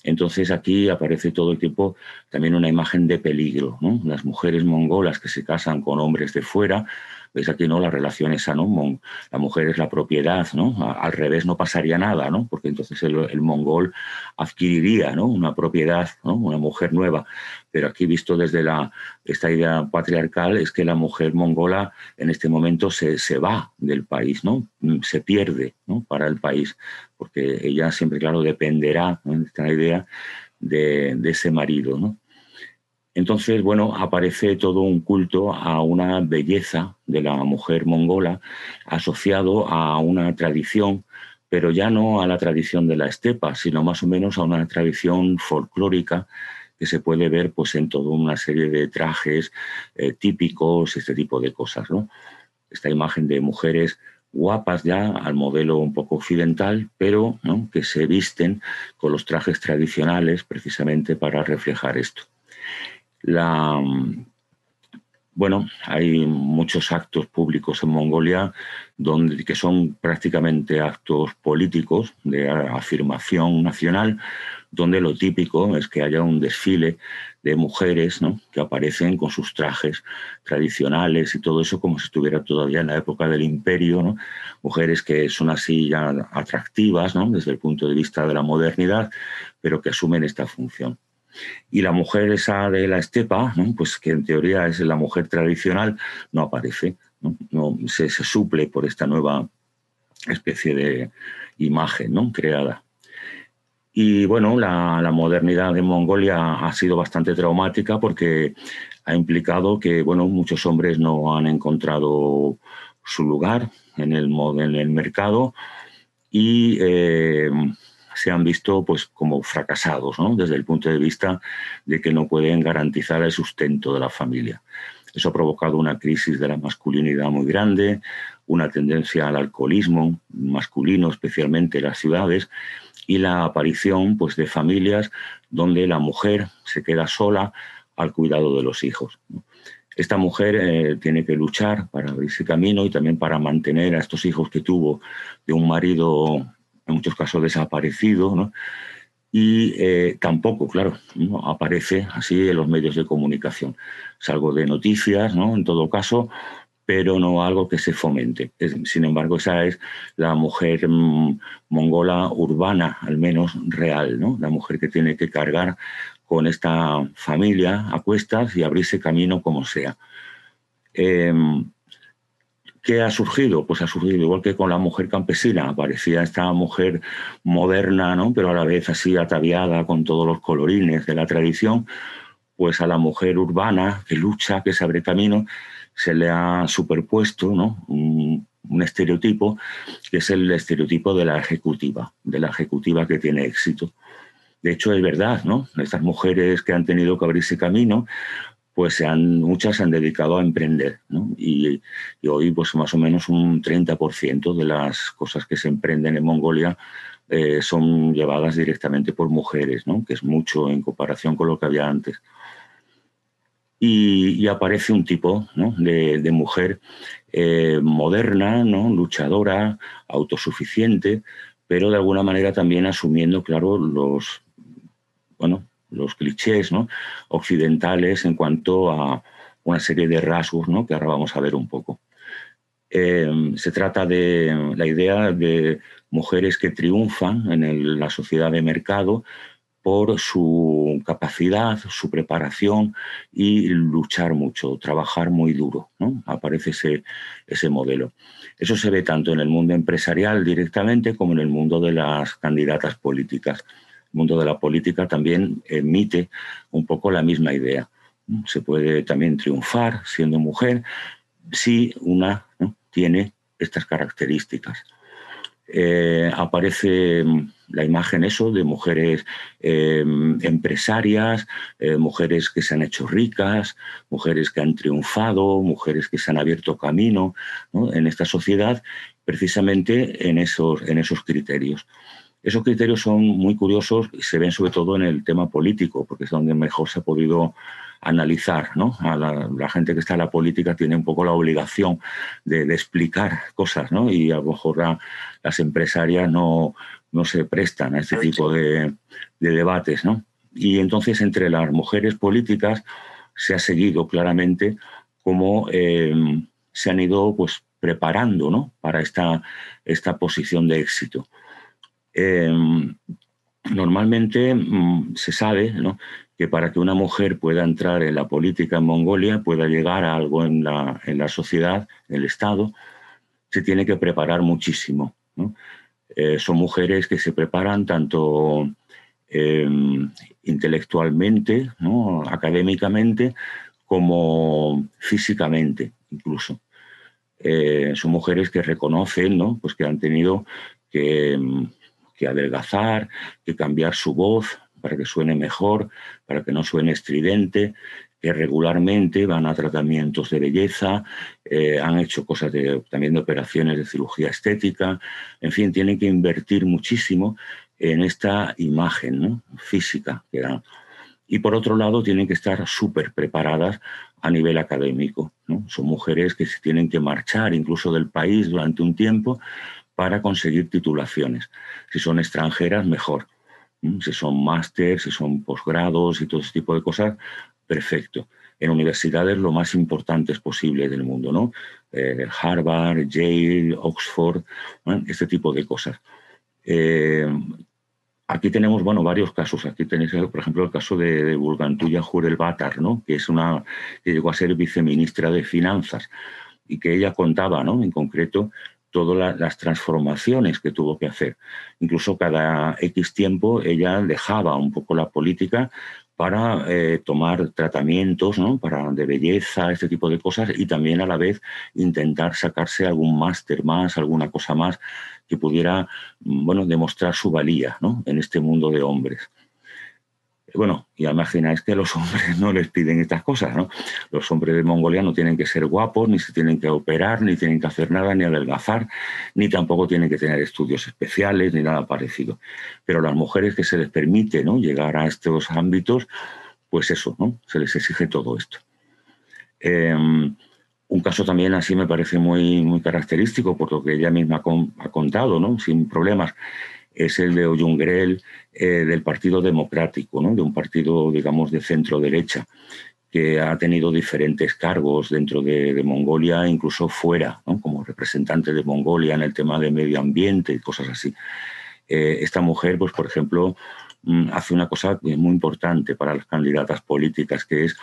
Entonces aquí aparece todo el tiempo también una imagen de peligro. Las mujeres mongolas que se casan con hombres de fuera Veis aquí, ¿no? La relación esa, ¿no? La mujer es la propiedad, ¿no? Al revés no pasaría nada, ¿no? Porque entonces el, mongol adquiriría. Una propiedad. Una mujer nueva. Pero aquí visto desde la, esta idea patriarcal es que la mujer mongola en este momento se, se va del país, ¿no? Se pierde. Para el país, porque ella siempre, claro, dependerá, ¿no? Esta idea de, ese marido, ¿no? Entonces, bueno, aparece todo un culto a una belleza de la mujer mongola asociado a una tradición, pero ya no a la tradición de la estepa, sino más o menos a una tradición folclórica que se puede ver pues, en toda una serie de trajes eh, típicos, este tipo de cosas. ¿no? Esta imagen de mujeres guapas ya al modelo un poco occidental, pero que se visten con los trajes tradicionales precisamente para reflejar esto. La, bueno, hay muchos actos públicos en Mongolia donde, que son prácticamente actos políticos de afirmación nacional, donde lo típico es que haya un desfile de mujeres que aparecen con sus trajes tradicionales y todo eso como si estuviera todavía en la época del imperio, mujeres que son así ya atractivas desde el punto de vista de la modernidad, pero que asumen esta función. Y la mujer esa de la estepa, pues que en teoría es la mujer tradicional, no aparece, no, se, suple por esta nueva especie de imagen ¿no? creada. Y bueno, la, la, modernidad de Mongolia ha sido bastante traumática porque ha implicado que bueno, muchos hombres no han encontrado su lugar en el, en el mercado y eh, se han visto pues, como fracasados desde el punto de vista de que no pueden garantizar el sustento de la familia. Eso ha provocado una crisis de la masculinidad muy grande, una tendencia al alcoholismo masculino, especialmente en las ciudades, y la aparición pues, de familias donde la mujer se queda sola al cuidado de los hijos. Esta mujer eh, tiene que luchar para abrirse camino y también para mantener a estos hijos que tuvo de un marido en muchos casos desaparecido, y eh, tampoco, claro, aparece así en los medios de comunicación. Es algo de noticias, ¿no? en todo caso, pero no algo que se fomente. sin embargo, esa es la mujer mm, mongola urbana, al menos real, ¿no? la mujer que tiene que cargar con esta familia a cuestas y abrirse camino como sea. Em, ¿Qué ha surgido? Pues ha surgido igual que con la mujer campesina, aparecía esta mujer moderna, ¿no? pero a la vez así ataviada con todos los colorines de la tradición, pues a la mujer urbana que lucha, que se abre camino, se le ha superpuesto ¿no? un, estereotipo que es el estereotipo de la ejecutiva, de la ejecutiva que tiene éxito. De hecho, es verdad, ¿no? Estas mujeres que han tenido que abrirse camino pues se han, muchas se han dedicado a emprender. Y, hoy, pues más o menos un 30% de las cosas que se emprenden en Mongolia eh, son llevadas directamente por mujeres, ¿no? que es mucho en comparación con lo que había antes. Y, aparece un tipo de, mujer eh, moderna, ¿no? luchadora, autosuficiente, pero de alguna manera también asumiendo, claro, los, bueno, los clichés ¿no? occidentales en cuanto a una serie de rasgos ¿no? que ahora vamos a ver un poco. Eh, se trata de la idea de mujeres que triunfan en la sociedad de mercado por su capacidad, su preparación y luchar mucho, trabajar muy duro. Aparece ese, ese modelo. Eso se ve tanto en el mundo empresarial directamente como en el mundo de las candidatas políticas mundo de la política también emite un poco la misma idea. Se puede también triunfar siendo mujer si una tiene estas características. Eh, aparece la imagen eso de mujeres eh, empresarias, eh, mujeres que se han hecho ricas, mujeres que han triunfado, mujeres que se han abierto camino en esta sociedad, precisamente en esos, en esos criterios. Esos criterios son muy curiosos y se ven sobre todo en el tema político, porque es donde mejor se ha podido analizar. ¿no? A la, gente que está en la política tiene un poco la obligación de, explicar cosas ¿no? y a lo mejor las empresarias no, no se prestan a este tipo de, debates. ¿no? Y entonces entre las mujeres políticas se ha seguido claramente como eh, se han ido pues, preparando ¿no? para esta, esta posición de éxito. Em, normalmente mm, se sabe que para que una mujer pueda entrar en la política en Mongolia, pueda llegar a algo en la, en la sociedad, en el Estado, se tiene que preparar muchísimo. Eh, son mujeres que se preparan tanto em, intelectualmente, académicamente, como físicamente incluso. Eh, son mujeres que reconocen ¿no? pues que han tenido que, que, adelgazar, que cambiar su voz para que suene mejor, para que no suene estridente, que regularmente van a tratamientos de belleza, eh, han hecho cosas de, también de operaciones de cirugía estética, en fin, tienen que invertir muchísimo en esta imagen física que. Y por otro lado, tienen que estar súper preparadas a nivel académico. Son mujeres que se tienen que marchar incluso del país durante un tiempo para conseguir titulaciones. Si son extranjeras, mejor. Si son máster, si son posgrados y todo ese tipo de cosas, perfecto. En universidades lo más importantes posible del mundo, ¿no? Eh, Harvard, Yale, Oxford, este tipo de cosas. Eh, Aquí tenemos, bueno, varios casos. Aquí tenéis, por ejemplo, el caso de, de Jurel Batar, ¿no? que es una que llegó a ser viceministra de Finanzas y que ella contaba, ¿no? En concreto, todas las transformaciones que tuvo que hacer. Incluso cada X tiempo ella dejaba un poco la política para eh, tomar tratamientos ¿no? para, de belleza, este tipo de cosas, y también a la vez intentar sacarse algún máster más, alguna cosa más que pudiera mm, bueno, demostrar su valía ¿no? en este mundo de hombres. Bueno, ya imagináis que los hombres no les piden estas cosas, ¿no? Los hombres de Mongolia no tienen que ser guapos, ni se tienen que operar, ni tienen que hacer nada, ni adelgazar, ni tampoco tienen que tener estudios especiales, ni nada parecido. Pero las mujeres que se les permite ¿no? llegar a estos ámbitos, pues eso, ¿no? Se les exige todo esto. Em, un caso también así me parece muy, muy característico, por lo que ella misma ha contado, ¿no? Sin problemas es el de Oyungrel eh, del Partido Democrático, ¿no? de un partido, digamos, de centro-derecha, que ha tenido diferentes cargos dentro de, Mongolia, incluso fuera, como representante de Mongolia en el tema de medio ambiente y cosas así. Eh, esta mujer, pues, por ejemplo, mm, hace una cosa muy importante para las candidatas políticas, que es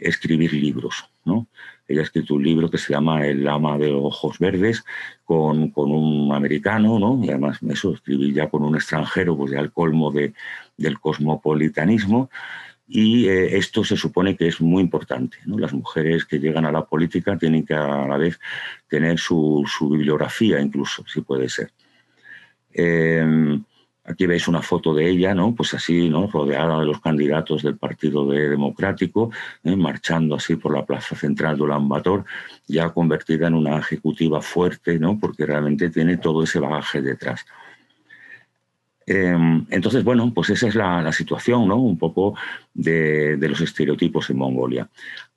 escribir libros. ¿no? Ella ha escrito un libro que se llama El ama de ojos verdes con, un americano, ¿no? y además eso, escribí ya con un extranjero, pues ya el colmo de, del cosmopolitanismo. Y eh, esto se supone que es muy importante. ¿no? Las mujeres que llegan a la política tienen que a la vez tener su, su bibliografía, incluso, si puede ser. Eh, Aquí veis una foto de ella, ¿no? Pues así, ¿no? Rodeada de los candidatos del Partido Democrático, ¿eh? marchando así por la plaza central de Ulan Bator, ya convertida en una ejecutiva fuerte, ¿no? Porque realmente tiene todo ese bagaje detrás. Em, entonces, bueno, pues esa es la, situación, ¿no? Un poco de, los estereotipos en Mongolia.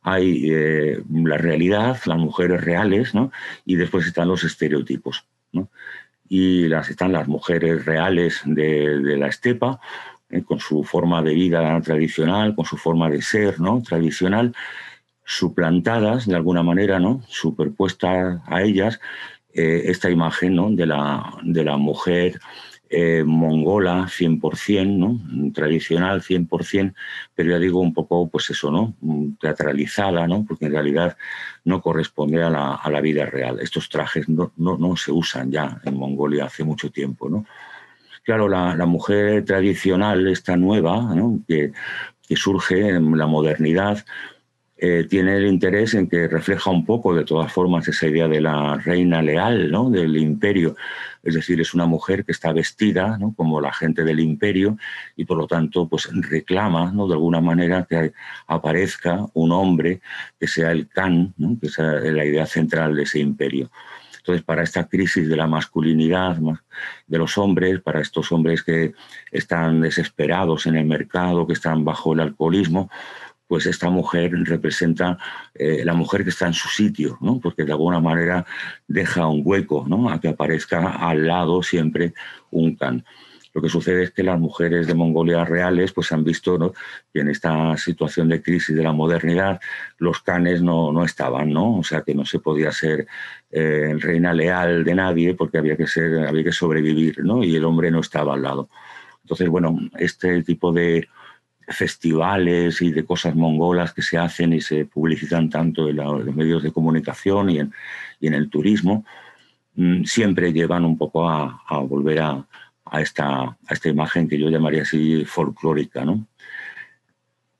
Hay eh, la realidad, las mujeres reales, ¿no? Y después están los estereotipos, ¿no? Y las, están las mujeres reales de, la estepa, eh, con su forma de vida tradicional, con su forma de ser ¿no? tradicional, suplantadas de alguna manera, ¿no? superpuesta a ellas, eh, esta imagen ¿no? de, la, de la mujer eh, mongola 100%, ¿no? tradicional 100%, pero ya digo un poco, pues eso, ¿no? teatralizada, ¿no? porque en realidad no corresponde a la, a la vida real. Estos trajes no, no, no, se usan ya en Mongolia hace mucho tiempo. ¿no? Claro, la, la mujer tradicional, esta nueva, que, que surge en la modernidad, eh, tiene el interés en que refleja un poco, de todas formas, esa idea de la reina leal, ¿no? del imperio. Es decir, es una mujer que está vestida ¿no? como la gente del imperio y por lo tanto pues, reclama ¿no? de alguna manera que aparezca un hombre que sea el Khan, que sea la idea central de ese imperio. Entonces, para esta crisis de la masculinidad de los hombres, para estos hombres que están desesperados en el mercado, que están bajo el alcoholismo, pues esta mujer representa eh, la mujer que está en su sitio, ¿no? porque de alguna manera deja un hueco ¿no? a que aparezca al lado siempre un can. Lo que sucede es que las mujeres de Mongolia reales pues han visto ¿no? que en esta situación de crisis de la modernidad los canes no, no estaban, ¿no? O sea que no se podía ser eh, reina leal de nadie porque había que ser, había que sobrevivir, ¿no? Y el hombre no estaba al lado. Entonces, bueno, este tipo de festivales y de cosas mongolas que se hacen y se publicitan tanto en, los medios de comunicación y en, el turismo, mm, siempre llevan un poco a, volver a, esta, imagen que yo llamaría así folclórica. ¿no?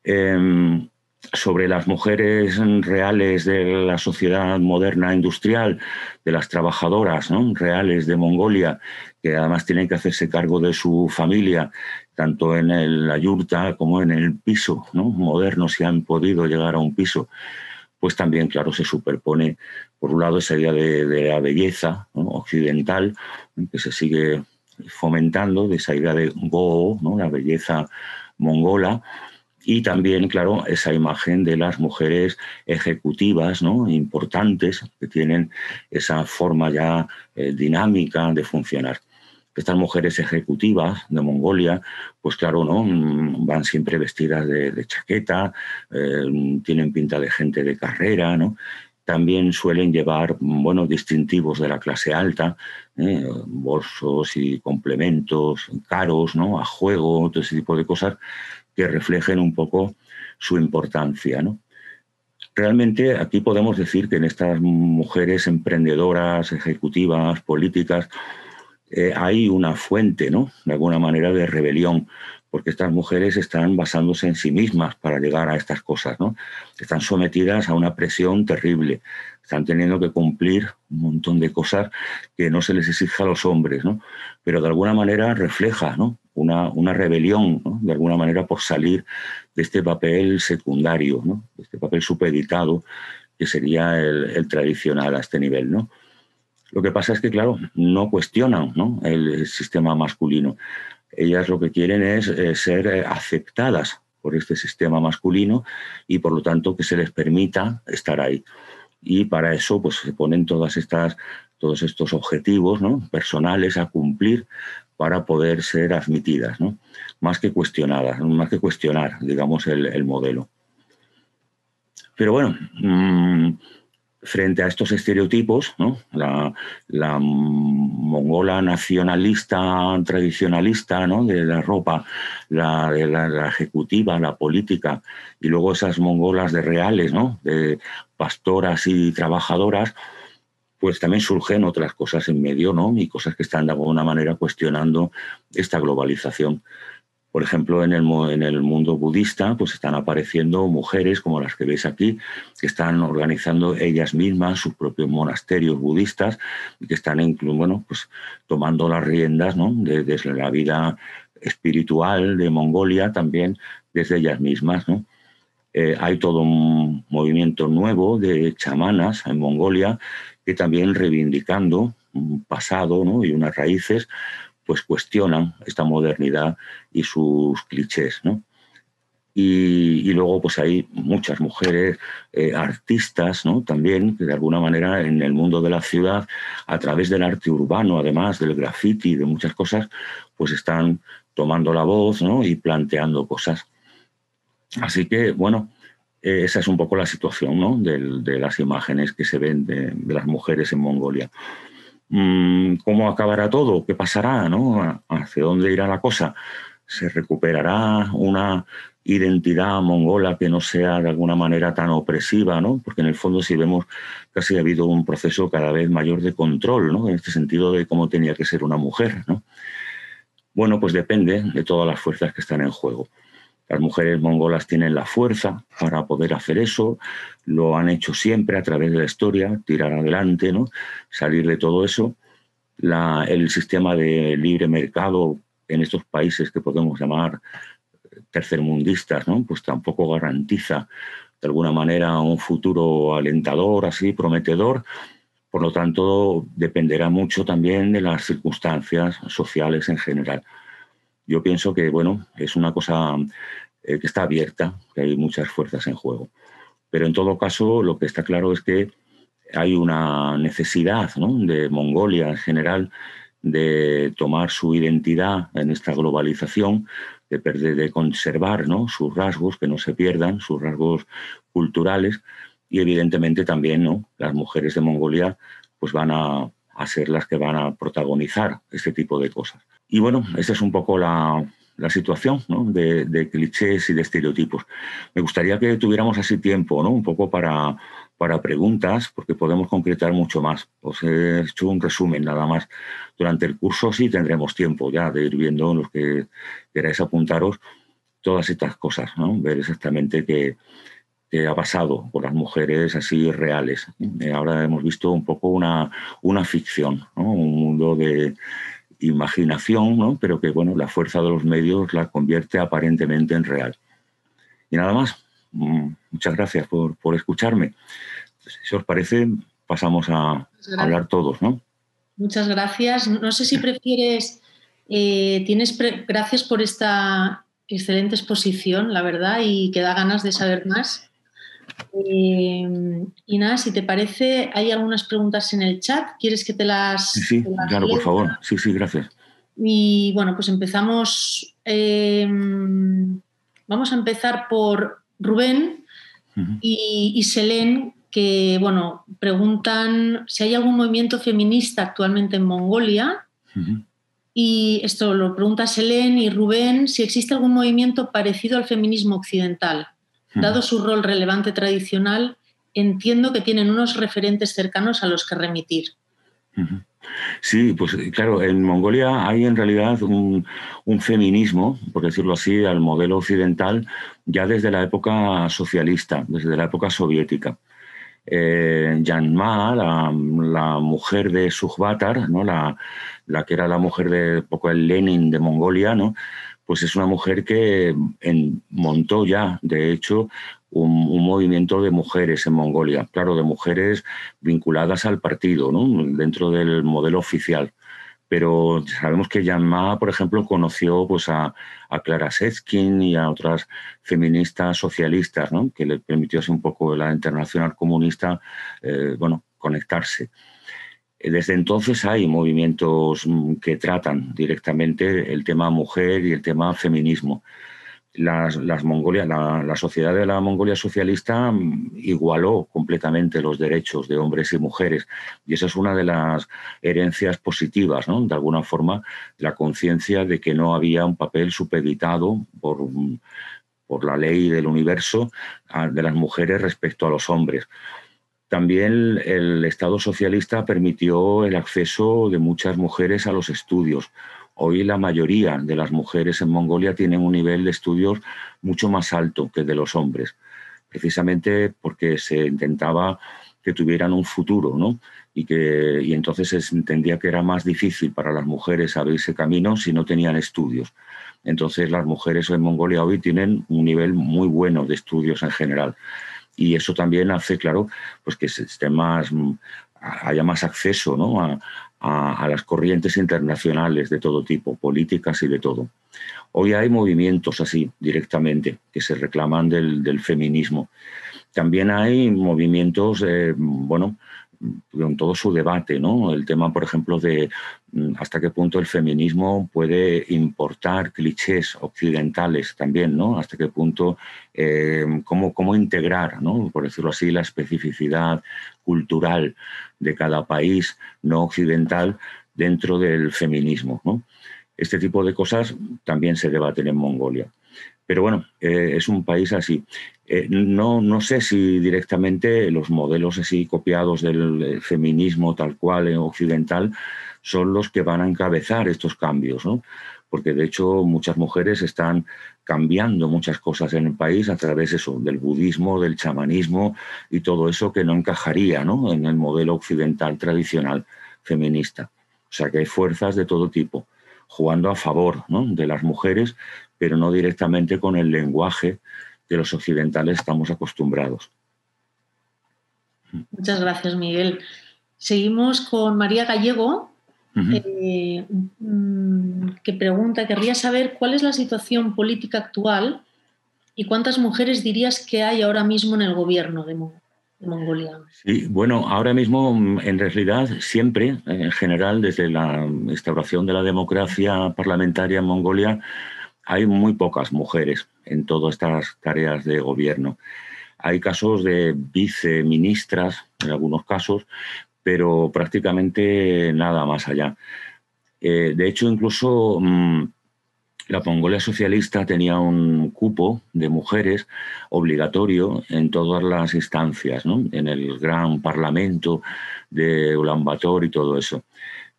Em, sobre las mujeres reales de la sociedad moderna industrial, de las trabajadoras reales de Mongolia, que además tienen que hacerse cargo de su familia, tanto en la yurta como en el piso ¿no? moderno, si han podido llegar a un piso, pues también, claro, se superpone, por un lado, esa idea de, la belleza occidental, que se sigue fomentando de esa idea de Go, ¿no? la belleza mongola, y también, claro, esa imagen de las mujeres ejecutivas, ¿no? importantes, que tienen esa forma ya eh, dinámica de funcionar. Estas mujeres ejecutivas de Mongolia, pues claro, ¿no? Mm, van siempre vestidas de, chaqueta, eh, tienen pinta de gente de carrera, ¿no? También suelen llevar bueno, distintivos de la clase alta, ¿eh? bolsos y complementos caros, ¿no? a juego, todo ese tipo de cosas que reflejen un poco su importancia. ¿no? Realmente aquí podemos decir que en estas mujeres emprendedoras, ejecutivas, políticas, eh, hay una fuente, ¿no? de alguna manera, de rebelión porque estas mujeres están basándose en sí mismas para llegar a estas cosas, ¿no? Están sometidas a una presión terrible, están teniendo que cumplir un montón de cosas que no se les exige a los hombres, ¿no? Pero de alguna manera refleja, ¿no? Una, una rebelión, ¿no? De alguna manera por salir de este papel secundario, ¿no? De este papel supeditado que sería el tradicional a este nivel, ¿no? Lo que pasa es que, claro, no cuestionan el sistema masculino ellas lo que quieren es eh, ser eh, aceptadas por este sistema masculino y por lo tanto que se les permita estar ahí. Y para eso pues, se ponen todas estas, todos estos objetivos personales a cumplir para poder ser admitidas, más que cuestionadas, más que cuestionar, digamos, el, el modelo. Pero bueno, mmm, frente a estos estereotipos, la, mongola nacionalista, tradicionalista, de la ropa, la, la, ejecutiva, la política, y luego esas mongolas de reales, ¿no? de pastoras y trabajadoras, pues también surgen otras cosas en medio, ¿no? y cosas que están de alguna manera cuestionando esta globalización. Por ejemplo, en el, en el mundo budista pues están apareciendo mujeres como las que veis aquí, que están organizando ellas mismas sus propios monasterios budistas y que están bueno, pues, tomando las riendas ¿no? desde la vida espiritual de Mongolia también desde ellas mismas. ¿no? Eh, hay todo un movimiento nuevo de chamanas en Mongolia que también reivindicando un pasado ¿no? y unas raíces, pues cuestionan esta modernidad y sus clichés, ¿no? Y, luego pues hay muchas mujeres eh, artistas ¿no? también que de alguna manera en el mundo de la ciudad a través del arte urbano además del graffiti de muchas cosas pues están tomando la voz ¿no? y planteando cosas así que bueno eh, esa es un poco la situación ¿no? de, las imágenes que se ven de, las mujeres en Mongolia ¿Cómo acabará todo? ¿Qué pasará? ¿no? ¿Hacia dónde irá la cosa? ¿Se recuperará una identidad mongola que no sea de alguna manera tan opresiva? ¿no? Porque en el fondo si vemos casi ha habido un proceso cada vez mayor de control, ¿no? en este sentido de cómo tenía que ser una mujer. ¿no? Bueno, pues depende de todas las fuerzas que están en juego. Las mujeres mongolas tienen la fuerza para poder hacer eso, lo han hecho siempre a través de la historia, tirar adelante, ¿no? salir de todo eso. el sistema de libre mercado en estos países que podemos llamar tercermundistas, ¿no? pues tampoco garantiza de alguna manera un futuro alentador, así, prometedor. Por lo tanto, dependerá mucho también de las circunstancias sociales en general. Yo pienso que, bueno, es una cosa eh, que está abierta, que hay muchas fuerzas en juego. Pero en todo caso, lo que está claro es que hay una necesidad de Mongolia en general de tomar su identidad en esta globalización, de, conservar ¿no? sus rasgos, que no se pierdan, sus rasgos culturales, y evidentemente también ¿no? las mujeres de Mongolia pues van a ser las que van a protagonizar este tipo de cosas. Y bueno, esa es un poco la, la situación de, clichés y de estereotipos. Me gustaría que tuviéramos así tiempo, ¿no? un poco para, para preguntas, porque podemos concretar mucho más. Os he hecho un resumen nada más. Durante el curso sí tendremos tiempo ya de ir viendo los que queráis apuntaros todas estas cosas, ¿no? ver exactamente qué, qué ha pasado con las mujeres así reales. Eh, ahora hemos visto un poco una, una ficción, ¿no? un mundo de imaginación, ¿no? pero que bueno, la fuerza de los medios la convierte aparentemente en real. Y nada más. Mm, muchas gracias por, por escucharme. Si os parece, pasamos a hablar todos, ¿no? Muchas gracias. No sé si prefieres, eh, tienes gracias por esta excelente exposición, la verdad, y que da ganas de saber más. Eh, y nada, si te parece, hay algunas preguntas en el chat. ¿Quieres que te las... Sí, sí claro, por favor. Sí, sí, gracias. Y bueno, pues empezamos. Eh, vamos a empezar por Rubén y, y Selén, que bueno, preguntan si hay algún movimiento feminista actualmente en Mongolia. Y esto lo pregunta Selén y Rubén, si existe algún movimiento parecido al feminismo occidental. Dado su rol relevante tradicional, entiendo que tienen unos referentes cercanos a los que remitir. Sí, pues claro, en Mongolia hay en realidad un, feminismo, por decirlo así, al modelo occidental ya desde la época socialista, desde la época soviética. Eh, Janma, la, mujer de Sukhvatar, ¿no? la, la, que era la mujer de poco el Lenin de Mongolia, ¿no? Pues es una mujer que montó ya, de hecho, un, movimiento de mujeres en Mongolia, claro, de mujeres vinculadas al partido, dentro del modelo oficial. Pero sabemos que Jan Ma, por ejemplo, conoció pues, a, Clara Setskin y a otras feministas socialistas, que le permitió así un poco la internacional comunista eh, bueno, conectarse. Desde entonces hay movimientos mm, que tratan directamente el tema mujer y el tema feminismo. Las, Mongolia, la, sociedad de la Mongolia socialista mm, igualó completamente los derechos de hombres y mujeres y esa es una de las herencias positivas, ¿no? de alguna forma, la conciencia de que no había un papel supeditado por, mm, por la ley del universo de las mujeres respecto a los hombres. También el Estado socialista permitió el acceso de muchas mujeres a los estudios. Hoy la mayoría de las mujeres en Mongolia tienen un nivel de estudios mucho más alto que el de los hombres, precisamente porque se intentaba que tuvieran un futuro, ¿no? Y, que, y entonces se entendía que era más difícil para las mujeres abrirse camino si no tenían estudios. Entonces las mujeres en Mongolia hoy tienen un nivel muy bueno de estudios en general y eso también hace, claro, pues que esté más, haya más acceso ¿no? a, las corrientes internacionales de todo tipo, políticas y de todo. Hoy hay movimientos así directamente que se reclaman del, feminismo. También hay movimientos, eh, bueno, con todo su debate, ¿no? El tema, por ejemplo, de mm, hasta qué punto el feminismo puede importar clichés occidentales también, ¿no? Hasta qué punto, eh, cómo, cómo, integrar, ¿no? Por decirlo así, la especificidad cultural de cada país no occidental dentro del feminismo. Este tipo de cosas también se debaten en Mongolia. Pero bueno, eh, es un país así. Eh, no, no sé si directamente los modelos así copiados del feminismo tal cual en occidental son los que van a encabezar estos cambios, ¿no? porque de hecho muchas mujeres están cambiando muchas cosas en el país a través eso, del budismo, del chamanismo y todo eso que no encajaría ¿no? en el modelo occidental tradicional feminista. O sea que hay fuerzas de todo tipo jugando a favor ¿no? de las mujeres, pero no directamente con el lenguaje que los occidentales estamos acostumbrados. Muchas gracias, Miguel. Seguimos con María Gallego, eh, mm, que pregunta, querría saber cuál es la situación política actual y cuántas mujeres dirías que hay ahora mismo en el gobierno de, Mongolia. Sí, bueno, ahora mismo, en realidad, siempre, en general, desde la instauración de la democracia parlamentaria en Mongolia, hay muy pocas mujeres en todas estas tareas de gobierno. Hay casos de viceministras, en algunos casos, pero prácticamente nada más allá. Eh, de hecho, incluso mm, la Mongolia socialista tenía un cupo de mujeres obligatorio en todas las instancias, en el gran parlamento de Ulaanbaatar y todo eso.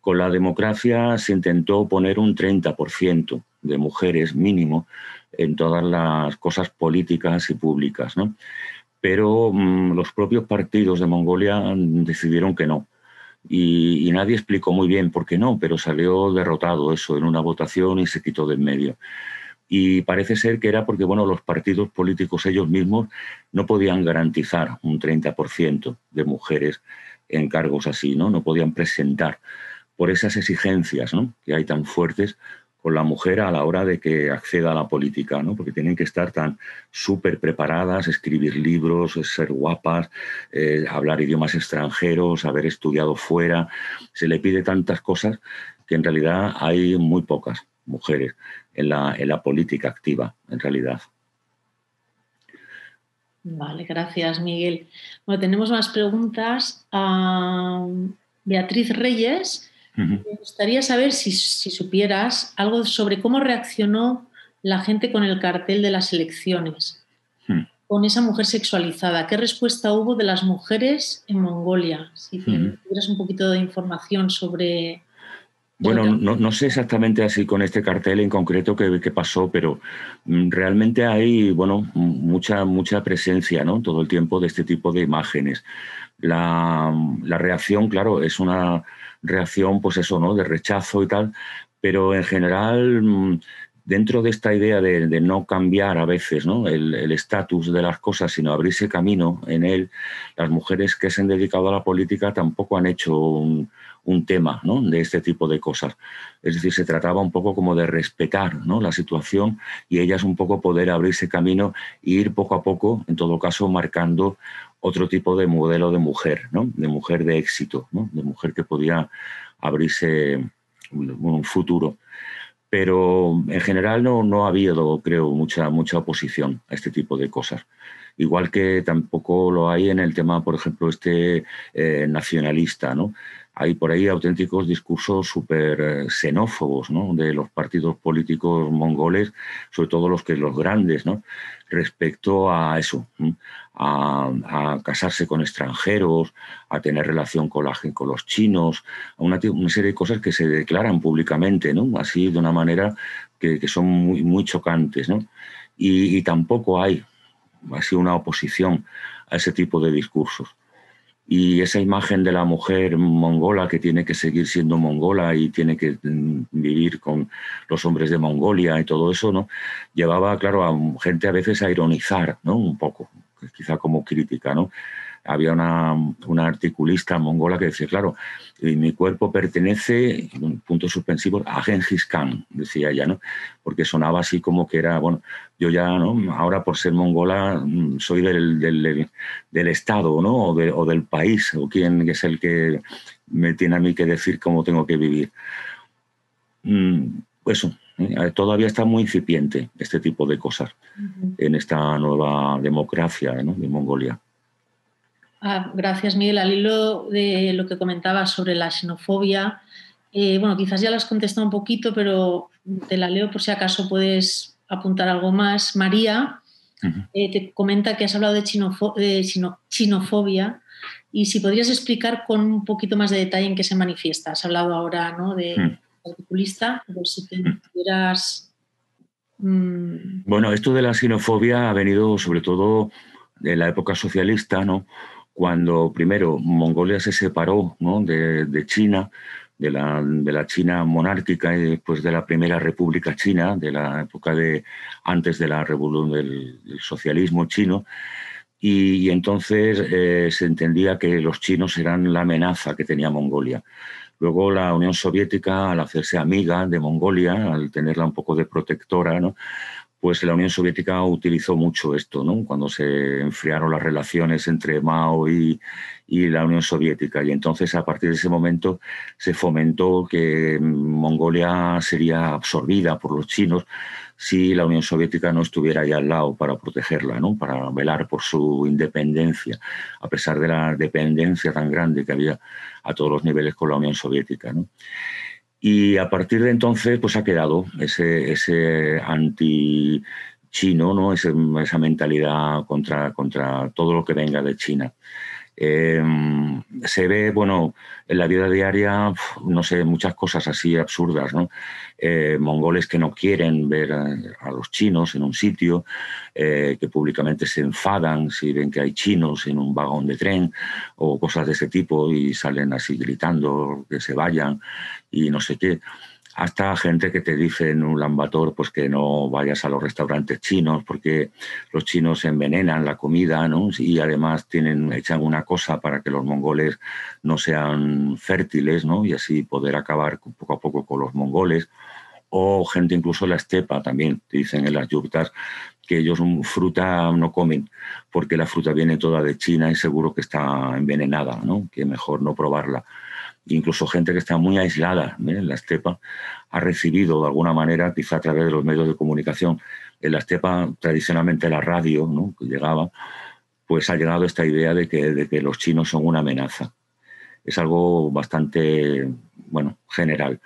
Con la democracia se intentó poner un 30% de mujeres mínimo en todas las cosas políticas y públicas. Pero mm, los propios partidos de Mongolia decidieron que no y, nadie explicó muy bien por qué no, pero salió derrotado eso en una votación y se quitó de en medio. Y parece ser que era porque bueno, los partidos políticos ellos mismos no podían garantizar un 30% de mujeres en cargos así, ¿no? no podían presentar por esas exigencias ¿no? que hay tan fuertes con la mujer a la hora de que acceda a la política, ¿no? porque tienen que estar tan súper preparadas, escribir libros, ser guapas, eh, hablar idiomas extranjeros, haber estudiado fuera. Se le pide tantas cosas que en realidad hay muy pocas mujeres en la, en la política activa, en realidad. Vale, gracias Miguel. Bueno, tenemos más preguntas. Ah, Beatriz Reyes me gustaría saber si, supieras algo sobre cómo reaccionó la gente con el cartel de las elecciones, hmm. con esa mujer sexualizada. ¿Qué respuesta hubo de las mujeres en Mongolia? Si tuvieras un poquito de información sobre... Bueno, no, sé exactamente así con este cartel en concreto qué, pasó, pero mm, realmente hay bueno, mucha, mucha presencia ¿no? todo el tiempo de este tipo de imágenes. La, la reacción, claro, es una reacción, pues eso, ¿no? De rechazo y tal, pero en general, mm, dentro de esta idea de, no cambiar a veces ¿no? el estatus de las cosas, sino abrirse camino en él, las mujeres que se han dedicado a la política tampoco han hecho un, tema ¿no? de este tipo de cosas. Es decir, se trataba un poco como de respetar ¿no? la situación y ellas un poco poder abrirse camino e ir poco a poco, en todo caso, marcando otro tipo de modelo de mujer, ¿no? de mujer de éxito, ¿no? de mujer que podía abrirse un, futuro. Pero en general no, no ha habido, creo, mucha, mucha oposición a este tipo de cosas. Igual que tampoco lo hay en el tema, por ejemplo, este eh, nacionalista, ¿no? hay por ahí auténticos discursos súper eh, xenófobos ¿no? de los partidos políticos mongoles, sobre todo los que los grandes, ¿no? respecto a eso, a, casarse con extranjeros, a tener relación con, los chinos, a una, serie de cosas que se declaran públicamente, ¿no? así de una manera que, son muy, chocantes. ¿no? Y, y tampoco hay así una oposición a ese tipo de discursos y esa imagen de la mujer mongola que tiene que seguir siendo mongola y tiene que mm, vivir con los hombres de Mongolia y todo eso, ¿no? Llevaba, claro, a gente a veces a ironizar, ¿no? Un poco, quizá como crítica, ¿no? había una, articulista mongola que decía, claro, mi cuerpo pertenece, punto suspensivo, a Genghis Khan, decía ella, ¿no? Porque sonaba así como que era, bueno, yo ya, ¿no? Ahora por ser mongola mm, soy del, del, Estado, ¿no? O, del país, o quién es el que me tiene a mí que decir cómo tengo que vivir. Mm, eso, ¿eh? todavía está muy incipiente este tipo de cosas en esta nueva democracia de Mongolia. Ah, gracias, Miguel. Al hilo de lo que comentabas sobre la xenofobia, eh, bueno, quizás ya lo has contestado un poquito, pero te la leo por si acaso puedes apuntar algo más. María eh, te comenta que has hablado de, xenofobia y si podrías explicar con un poquito más de detalle en qué se manifiesta. Has hablado ahora ¿no? de articulista, pero si te pudieras... Mm, bueno, esto de la xenofobia ha venido sobre todo de la época socialista, ¿no? cuando primero Mongolia se separó de, China, de la, de la, China monárquica y después de la primera república china, de la época de antes de la revolución del, socialismo chino, y, entonces eh, se entendía que los chinos eran la amenaza que tenía Mongolia. Luego la Unión Soviética, al hacerse amiga de Mongolia, al tenerla un poco de protectora, ¿no? pues la Unión Soviética utilizó mucho esto, ¿no? cuando se enfriaron las relaciones entre Mao y, la Unión Soviética. Y entonces, a partir de ese momento, se fomentó que Mongolia sería absorbida por los chinos si la Unión Soviética no estuviera ahí al lado para protegerla, ¿no? para velar por su independencia, a pesar de la dependencia tan grande que había a todos los niveles con la Unión Soviética. ¿no? Y a partir de entonces, pues ha quedado ese, ese anti chino, ¿no? esa mentalidad contra, contra todo lo que venga de China. Em, se ve, bueno, en la vida diaria, no sé, muchas cosas así absurdas, ¿no? Eh, mongoles que no quieren ver a, los chinos en un sitio, eh, que públicamente se enfadan si ven que hay chinos en un vagón de tren o cosas de ese tipo y salen así gritando que se vayan y no sé qué hasta gente que te dice en un lambator pues que no vayas a los restaurantes chinos porque los chinos envenenan la comida ¿no? y además tienen echan una cosa para que los mongoles no sean fértiles ¿no? y así poder acabar poco a poco con los mongoles o gente incluso la estepa también dicen en las yurtas que ellos fruta no comen porque la fruta viene toda de China y seguro que está envenenada, ¿no? que mejor no probarla incluso gente que está muy aislada ¿eh? en la estepa, ha recibido de alguna manera, quizá a través de los medios de comunicación, en la estepa tradicionalmente la radio ¿no? que llegaba, pues ha llegado esta idea de que, de que los chinos son una amenaza. Es algo bastante bueno, general.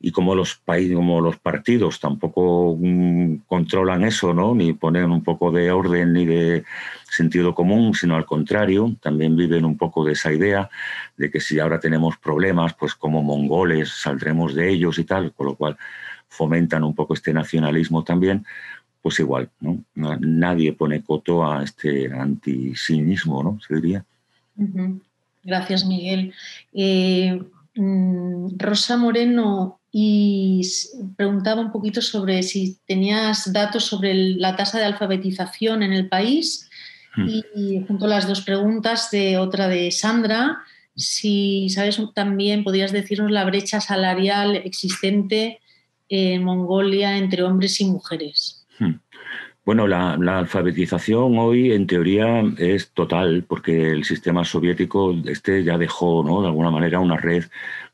Y como los países, como los partidos tampoco mm, controlan eso, ¿no? Ni ponen un poco de orden ni de sentido común, sino al contrario, también viven un poco de esa idea de que si ahora tenemos problemas, pues como mongoles saldremos de ellos y tal, con lo cual fomentan un poco este nacionalismo también, pues igual, ¿no? Nadie pone coto a este antisinismo, ¿no? Se diría. Gracias, Miguel. Eh, Rosa Moreno y preguntaba un poquito sobre si tenías datos sobre la tasa de alfabetización en el país hmm. y, junto a las dos preguntas de otra de Sandra, si sabes también podrías decirnos la brecha salarial existente en Mongolia entre hombres y mujeres. Bueno, la, alfabetización hoy en teoría es total, porque el sistema soviético este ya dejó, ¿no? de alguna manera, una red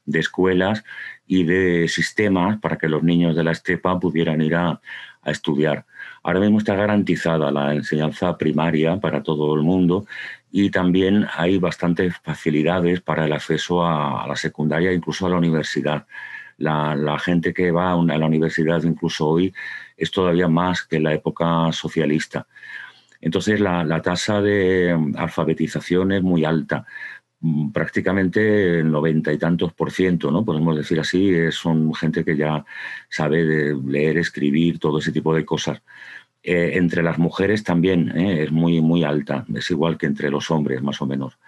de escuelas y de sistemas para que los niños de la estepa pudieran ir a, estudiar. Ahora mismo está garantizada la enseñanza primaria para todo el mundo y también hay bastantes facilidades para el acceso a, la secundaria, incluso a la universidad. La, gente que va a la universidad incluso hoy es todavía más que la época socialista. Entonces la, tasa de alfabetización es muy alta mm, prácticamente el noventa y tantos por ciento, ¿no? Podemos decir así, son gente que ya sabe leer, escribir, todo ese tipo de cosas. Eh, entre las mujeres también ¿eh? es muy, muy alta, es igual que entre los hombres, más o menos.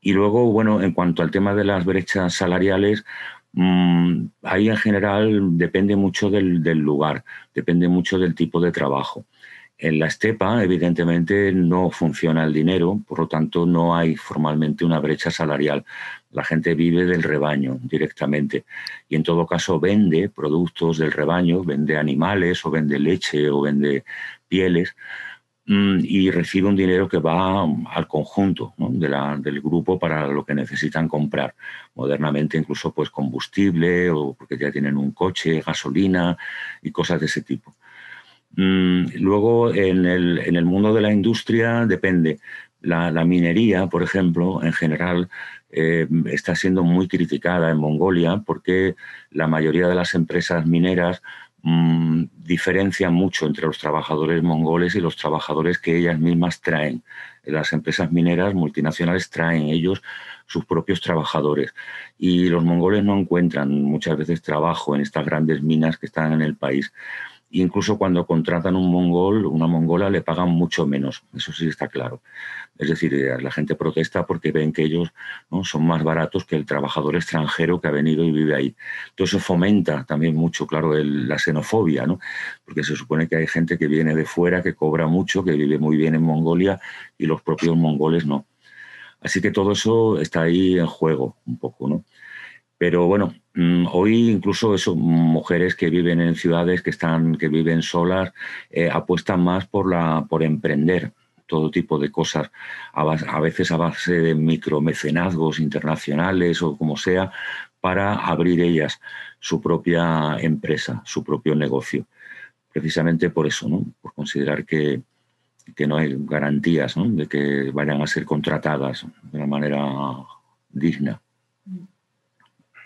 Y luego, bueno, en cuanto al tema de las brechas salariales, Mm, ahí en general depende mucho del, lugar, depende mucho del tipo de trabajo. En la estepa, evidentemente, no funciona el dinero, por lo tanto, no hay formalmente una brecha salarial. La gente vive del rebaño directamente y, en todo caso, vende productos del rebaño, vende animales o vende leche o vende pieles y recibe un dinero que va al conjunto del grupo para lo que necesitan comprar. Modernamente incluso pues combustible o porque ya tienen un coche, gasolina y cosas de ese tipo. Mm, luego en el, mundo de la industria depende. La, minería, por ejemplo, en general eh, está siendo muy criticada en Mongolia porque la mayoría de las empresas mineras Mm, diferencian mucho entre los trabajadores mongoles y los trabajadores que ellas mismas traen. Las empresas mineras multinacionales traen ellos sus propios trabajadores y los mongoles no encuentran muchas veces trabajo en estas grandes minas que están en el país. Incluso cuando contratan un mongol, una mongola, le pagan mucho menos. Eso sí está claro. Es decir, eh, la gente protesta porque ven que ellos ¿no? son más baratos que el trabajador extranjero que ha venido y vive ahí. Entonces eso fomenta también mucho, claro, la xenofobia, ¿no? porque se supone que hay gente que viene de fuera, que cobra mucho, que vive muy bien en Mongolia y los propios mongoles no. Así que todo eso está ahí en juego un poco. ¿no? Pero bueno, mm, hoy incluso eso, mujeres que viven en ciudades, que están, que viven solas, eh, apuestan más por la, por emprender todo tipo de cosas, a, veces a base de micromecenazgos internacionales o como sea, para abrir ellas su propia empresa, su propio negocio. Precisamente por eso, ¿no? por considerar que, que no hay garantías de que vayan a ser contratadas de una manera digna.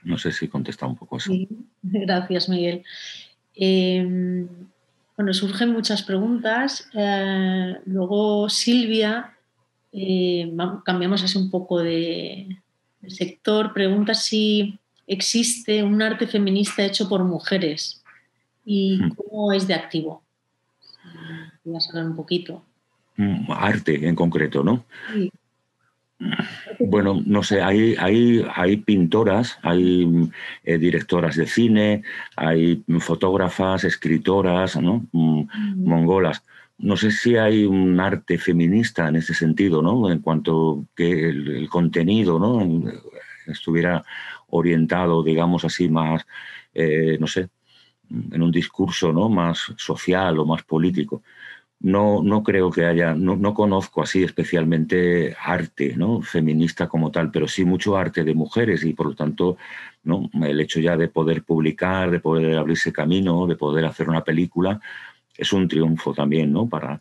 No sé si contesta un poco eso. Gracias, Miguel. Em, bueno, surgen muchas preguntas. Eh, luego Silvia, eh, cambiamos así un poco de, sector, pregunta si existe un arte feminista hecho por mujeres y hmm. cómo es de activo. Voy a saber un poquito. Mm, arte en concreto, ¿no? Sí. Bueno, no sé, hay, hay, hay pintoras, hay eh, directoras de cine, hay fotógrafas, escritoras, ¿no? Mm, mongolas. No sé si hay un arte feminista en ese sentido, ¿no? En cuanto que el, contenido, ¿no? Estuviera orientado, digamos así, más, eh, no sé, en un discurso, ¿no? Más social o más político no, no creo que haya, no, conozco así especialmente arte ¿no? feminista como tal, pero sí mucho arte de mujeres y por lo tanto ¿no? el hecho ya de poder publicar, de poder abrirse camino, de poder hacer una película, es un triunfo también ¿no? para,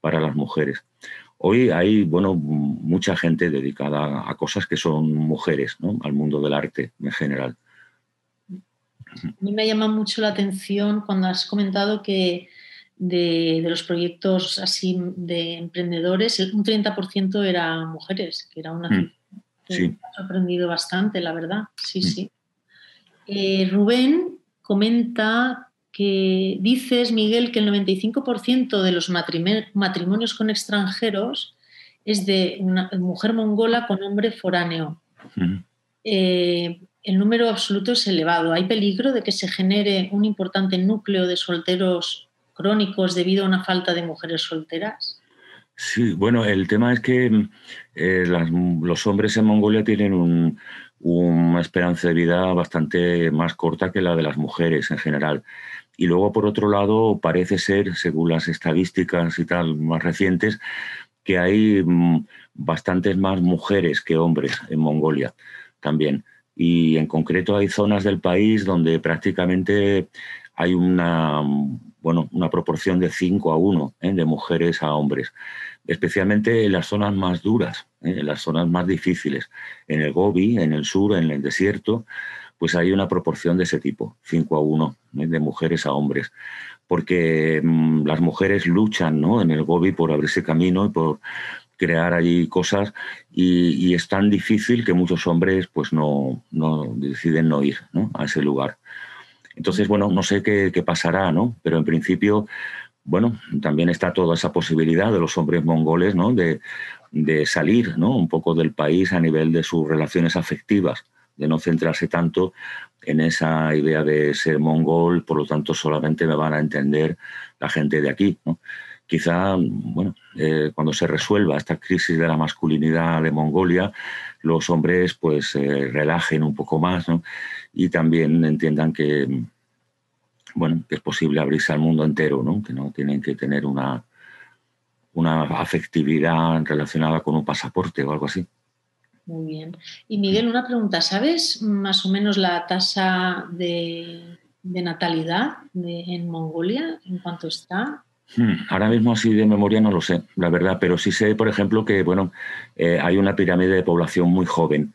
para las mujeres. Hoy hay bueno, mucha gente dedicada a cosas que son mujeres, ¿no? al mundo del arte en general. A mí me llama mucho la atención cuando has comentado que de, los proyectos así de emprendedores, un 30% eran mujeres, que era una mm, que me ha sorprendido bastante, la verdad. Sí, mm. sí. Eh, Rubén comenta que dices, Miguel, que el 95% de los matrimonios con extranjeros es de una mujer mongola con hombre foráneo. Mm. Eh, el número absoluto es elevado. ¿Hay peligro de que se genere un importante núcleo de solteros crónicos debido a una falta de mujeres solteras? Sí, bueno, el tema es que eh, los hombres en Mongolia tienen una esperanza de vida bastante más corta que la de las mujeres en general. Y luego, por otro lado, parece ser, según las estadísticas y tal más recientes, que hay mm, bastantes más mujeres que hombres en Mongolia también. Y en concreto hay zonas del país donde prácticamente hay una bueno, una proporción de 5 a 1 ¿eh? de mujeres a hombres, especialmente en las zonas más duras, ¿eh? en las zonas más difíciles. En el Gobi, en el sur, en el desierto, pues hay una proporción de ese tipo, 5 a 1 ¿eh? de mujeres a hombres, porque mm, las mujeres luchan ¿no? en el Gobi por abrirse camino y por crear allí cosas y, es tan difícil que muchos hombres pues no, no deciden no ir a ese lugar. Entonces, bueno, no sé qué, pasará, ¿no? Pero en principio, bueno, también está toda esa posibilidad de los hombres mongoles, ¿no? De, salir, ¿no? Un poco del país a nivel de sus relaciones afectivas, de no centrarse tanto en esa idea de ser mongol, por lo tanto solamente me van a entender la gente de aquí, ¿no? Quizá, bueno, eh, cuando se resuelva esta crisis de la masculinidad de Mongolia, los hombres pues eh, relajen un poco más, ¿no? Y también entiendan que, bueno, que es posible abrirse al mundo entero, ¿no? que no tienen que tener una, una afectividad relacionada con un pasaporte o algo así. Muy bien. Y Miguel, una pregunta. ¿Sabes más o menos la tasa de, natalidad en Mongolia? ¿En cuánto está? Hmm, ahora mismo así de memoria no lo sé, la verdad, pero sí sé, por ejemplo, que bueno, eh, hay una pirámide de población muy joven.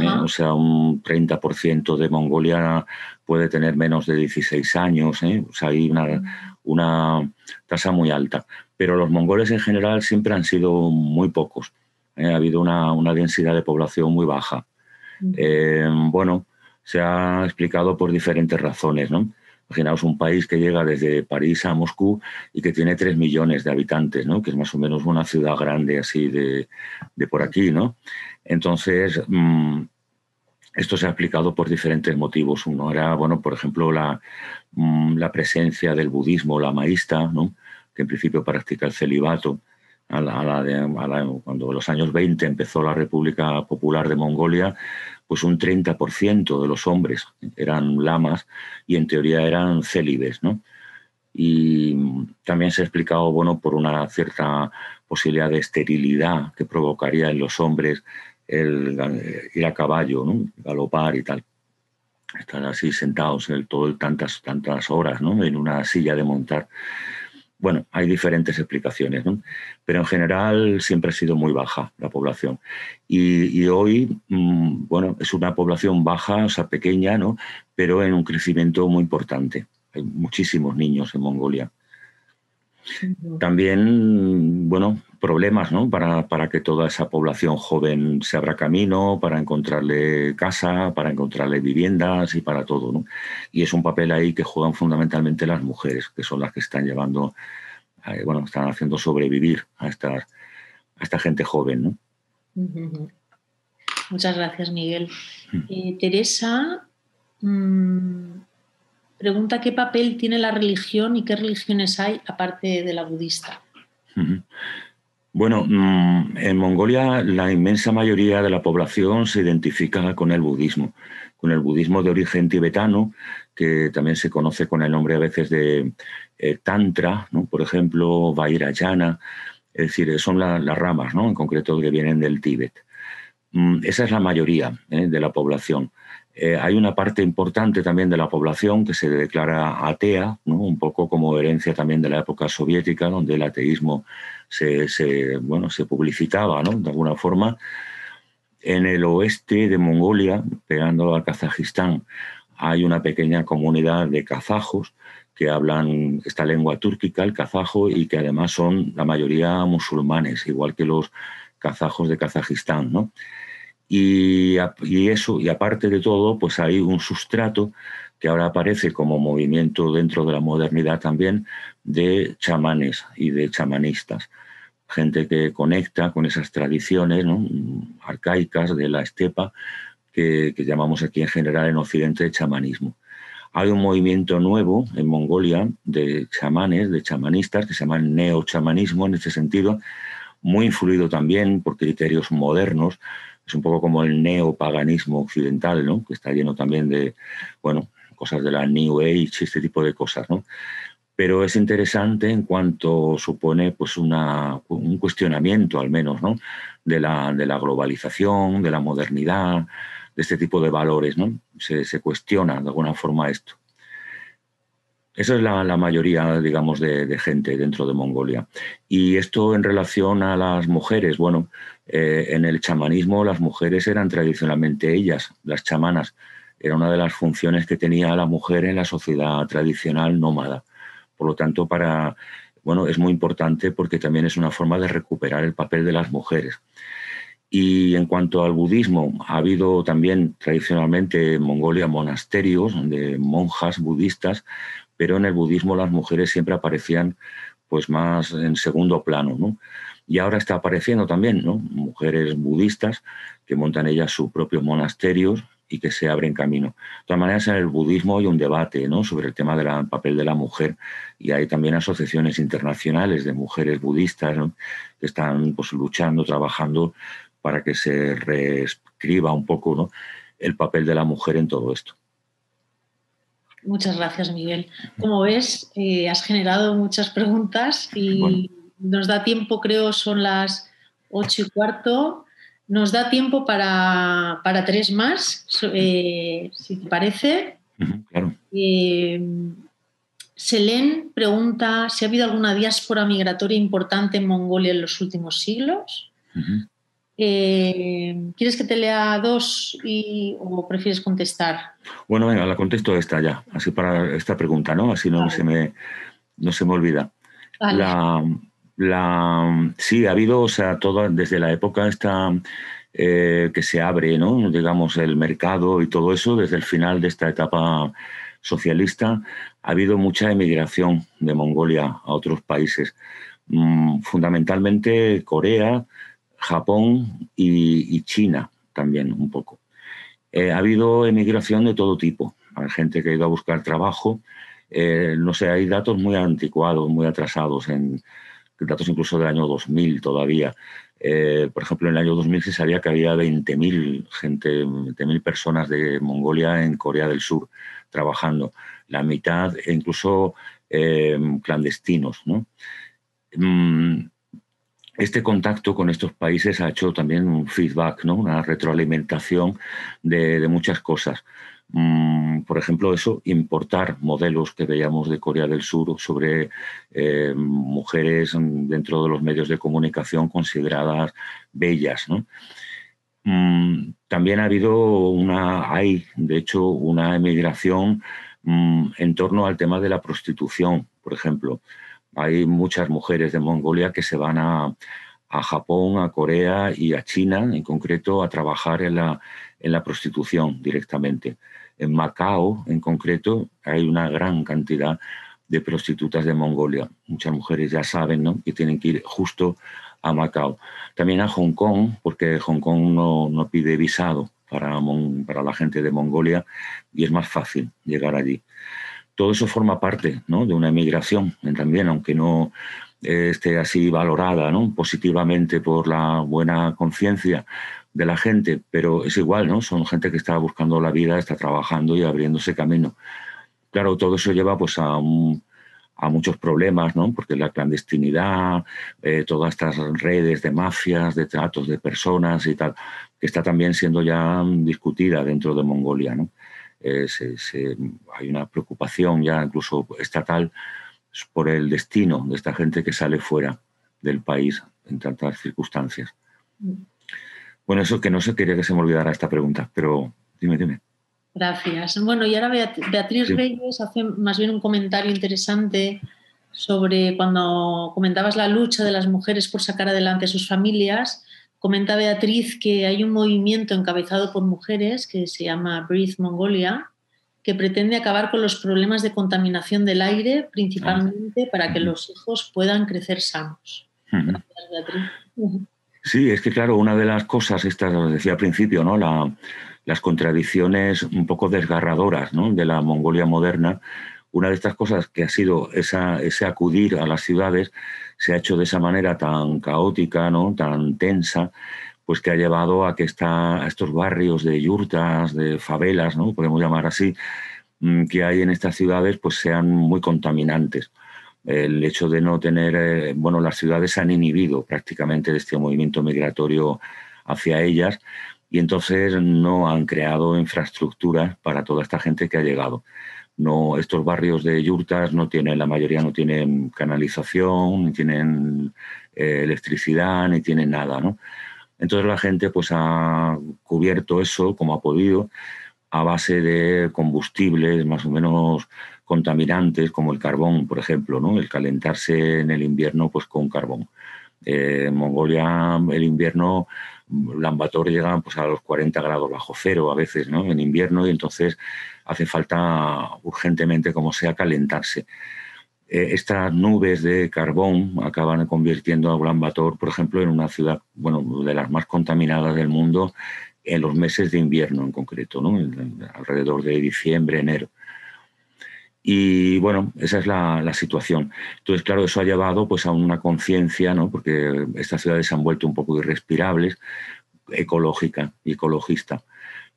¿Eh? o sea, un 30% de Mongolia puede tener menos de 16 años, ¿eh? o sea, hay una, tasa muy alta. Pero los mongoles en general siempre han sido muy pocos. ¿eh? Ha habido una, densidad de población muy baja. bueno, se ha explicado por diferentes razones, ¿no? Imaginaos un país que llega desde París a Moscú y que tiene 3 millones de habitantes, ¿no? que es más o menos una ciudad grande así de, por aquí. ¿no? Entonces, mm, esto se ha explicado por diferentes motivos. Uno era, bueno, por ejemplo, la, mm, la presencia del budismo la lamaísta, ¿no? que en principio practica el celibato a la, de, cuando en los años 20 empezó la República Popular de Mongolia, pues un 30% de los hombres eran lamas y en teoría eran célibes, ¿no? Y también se ha explicado, bueno, por una cierta posibilidad de esterilidad que provocaría en los hombres el ir a caballo, ¿no? galopar y tal. Estar así sentados el, todo tantas, tantas horas ¿no? en una silla de montar. Bueno, hay diferentes explicaciones, ¿no? pero en general siempre ha sido muy baja la población. Y, hoy, mm, bueno, es una población baja, o sea, pequeña, ¿no? pero en un crecimiento muy importante. Hay muchísimos niños en Mongolia. También, bueno, problemas ¿no? para, para, que toda esa población joven se abra camino, para encontrarle casa, para encontrarle viviendas y para todo. ¿no? Y es un papel ahí que juegan fundamentalmente las mujeres, que son las que están llevando, eh, bueno, están haciendo sobrevivir a esta, a esta gente joven. ¿no? Muchas gracias, Miguel. Mm. Eh, Teresa mmm, pregunta qué papel tiene la religión y qué religiones hay aparte de la budista. Bueno, mm, en Mongolia la inmensa mayoría de la población se identifica con el budismo, con el budismo de origen tibetano, que también se conoce con el nombre a veces de eh, Tantra, por ejemplo, Vairayana, es decir, son las ramas ¿no? en concreto que vienen del Tíbet. Mm, esa es la mayoría ¿eh? de la población. Eh, hay una parte importante también de la población que se declara atea, un poco como herencia también de la época soviética, donde el ateísmo se, bueno, se publicitaba de alguna forma. En el oeste de Mongolia, pegando a Kazajistán, hay una pequeña comunidad de kazajos que hablan esta lengua túrquica, el kazajo, y que además son la mayoría musulmanes, igual que los kazajos de Kazajistán. ¿no? Y, eso, y aparte de todo, pues hay un sustrato que ahora aparece como movimiento dentro de la modernidad también de chamanes y de chamanistas. Gente que conecta con esas tradiciones arcaicas de la estepa que, llamamos aquí en general en Occidente chamanismo. Hay un movimiento nuevo en Mongolia de chamanes, de chamanistas, que se llaman neochamanismo en este sentido, muy influido también por criterios modernos, es un poco como el neopaganismo occidental, ¿no? que está lleno también de, bueno, cosas de la New Age, este tipo de cosas. ¿no? Pero es interesante en cuanto supone pues, una, un cuestionamiento, al menos, ¿no? de, la, de la globalización, de la modernidad, de este tipo de valores. ¿no? Se, se cuestiona de alguna forma esto. Esa es la, mayoría, digamos, de, gente dentro de Mongolia. Y esto en relación a las mujeres, bueno, eh, en el chamanismo las mujeres eran tradicionalmente ellas, las chamanas. Era una de las funciones que tenía la mujer en la sociedad tradicional nómada. Por lo tanto, para, bueno, es muy importante porque también es una forma de recuperar el papel de las mujeres. Y en cuanto al budismo, ha habido también tradicionalmente en Mongolia monasterios de monjas budistas pero en el budismo las mujeres siempre aparecían pues más en segundo plano, ¿no? Y ahora está apareciendo también, ¿no? Mujeres budistas que montan ellas sus propios monasterios y que se abren camino. De todas maneras, en el budismo hay un debate ¿no? sobre el tema del papel de la mujer y hay también asociaciones internacionales de mujeres budistas que están pues, luchando, trabajando para que se reescriba un poco ¿no? el papel de la mujer en todo esto. Muchas gracias, Miguel. Como ves, eh, has generado muchas preguntas y nos da tiempo, creo, son las ocho y cuarto. Nos da tiempo para, tres más, eh, si te parece. claro. Eh, Selén pregunta si ha habido alguna diáspora migratoria importante en Mongolia en los últimos siglos. Eh, ¿Quieres que te lea dos y, o prefieres contestar? Bueno, venga, la contesto esta ya, así para esta pregunta, ¿no? Así no, se, me, no se me olvida. La, sí, ha habido, o sea, desde la época esta eh, que se abre, ¿no? Digamos, el mercado y todo eso, desde el final de esta etapa socialista, ha habido mucha emigración de Mongolia a otros países, mm, fundamentalmente Corea, Japón y, China también un poco. Eh, ha habido emigración de todo tipo. Hay gente que ha ido a buscar trabajo. Eh, no sé, hay datos muy anticuados, muy atrasados en datos incluso del año 2000 todavía. Eh, por ejemplo, en el año 2000 se sabía que había 20.000 gente, 20.000 personas de Mongolia en Corea del Sur trabajando, la mitad e incluso eh, clandestinos. Mm, este contacto con estos países ha hecho también un feedback, ¿no? una retroalimentación de muchas cosas. Mm, por ejemplo, eso, importar modelos que veíamos de Corea del Sur sobre eh, mujeres dentro de los medios de comunicación consideradas bellas. Mm, también ha habido una, hay de hecho una emigración mm, en torno al tema de la prostitución, por ejemplo. Hay muchas mujeres de Mongolia que se van a, a Japón, a Corea y a China, en concreto, a trabajar en la, en la prostitución directamente. En Macao, en concreto, hay una gran cantidad de prostitutas de Mongolia. Muchas mujeres ya saben ¿no? que tienen que ir justo a Macao. También a Hong Kong, porque Hong Kong no, pide visado para, para, la gente de Mongolia y es más fácil llegar allí. Todo eso forma parte ¿no? de una emigración también, aunque no esté así valorada ¿no? positivamente por la buena conciencia de la gente, pero es igual, ¿no? Son gente que está buscando la vida, está trabajando y abriéndose camino. Claro, todo eso lleva pues a, muchos problemas, ¿no? Porque la clandestinidad, eh, todas estas redes de mafias, de tratos de personas y tal, que está también siendo ya discutida dentro de Mongolia. Eh, hay una preocupación ya incluso estatal por el destino de esta gente que sale fuera del país en tantas circunstancias. Mm. Bueno, eso que no se quería que se me olvidara esta pregunta, pero dime, dime. Gracias. Bueno, y ahora Beatriz Reyes hace más bien un comentario interesante sobre cuando comentabas la lucha de las mujeres por sacar adelante a sus familias. Comenta Beatriz que hay un movimiento encabezado por mujeres que se llama Breathe Mongolia, que pretende acabar con los problemas de contaminación del aire, principalmente para que los hijos puedan crecer sanos. Gracias, Beatriz. Sí, es que claro, una de las cosas, estas lo decía al principio, ¿no? las contradicciones un poco desgarradoras de la Mongolia moderna, una de estas cosas que ha sido esa, ese acudir a las ciudades se ha hecho de esa manera tan caótica, ¿no? tan tensa, pues que ha llevado a que está, a estos barrios de yurtas, de favelas, ¿no? podemos llamar así, mm, que hay en estas ciudades, pues sean muy contaminantes el hecho de no tener, eh, bueno, las ciudades han inhibido prácticamente este movimiento migratorio hacia ellas y entonces no han creado infraestructuras para toda esta gente que ha llegado. No, estos barrios de yurtas no tienen, la mayoría no tienen canalización, ni tienen eh, electricidad, ni tienen nada, ¿no? Entonces la gente pues ha cubierto eso como ha podido a base de combustibles más o menos contaminantes como el carbón, por ejemplo, ¿no? el calentarse en el invierno pues, con carbón. Eh, en Mongolia el invierno, Lambator llega pues, a los 40 grados bajo cero a veces ¿no? en invierno y entonces hace falta urgentemente, como sea, calentarse. Eh, estas nubes de carbón acaban convirtiendo a Ulaanbaatar, por ejemplo, en una ciudad bueno, de las más contaminadas del mundo en los meses de invierno en concreto, alrededor de diciembre, enero. Y bueno, esa es la, situación. Entonces, claro, eso ha llevado pues, a una conciencia, ¿no? porque estas ciudades se han vuelto un poco irrespirables, ecológica y ecologista.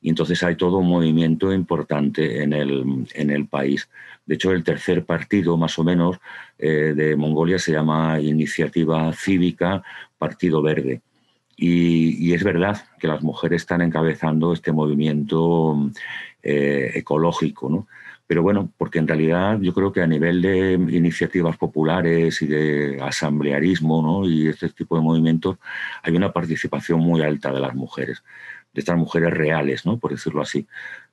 Y entonces hay todo un movimiento importante en el, en el país. De hecho, el tercer partido, más o menos, eh, de Mongolia se llama Iniciativa Cívica Partido Verde. Y, es verdad que las mujeres están encabezando este movimiento eh, ecológico, ¿no? Pero bueno, porque en realidad yo creo que a nivel de iniciativas populares y de asamblearismo ¿no? y este tipo de movimientos hay una participación muy alta de las mujeres, de estas mujeres reales, ¿no? por decirlo así,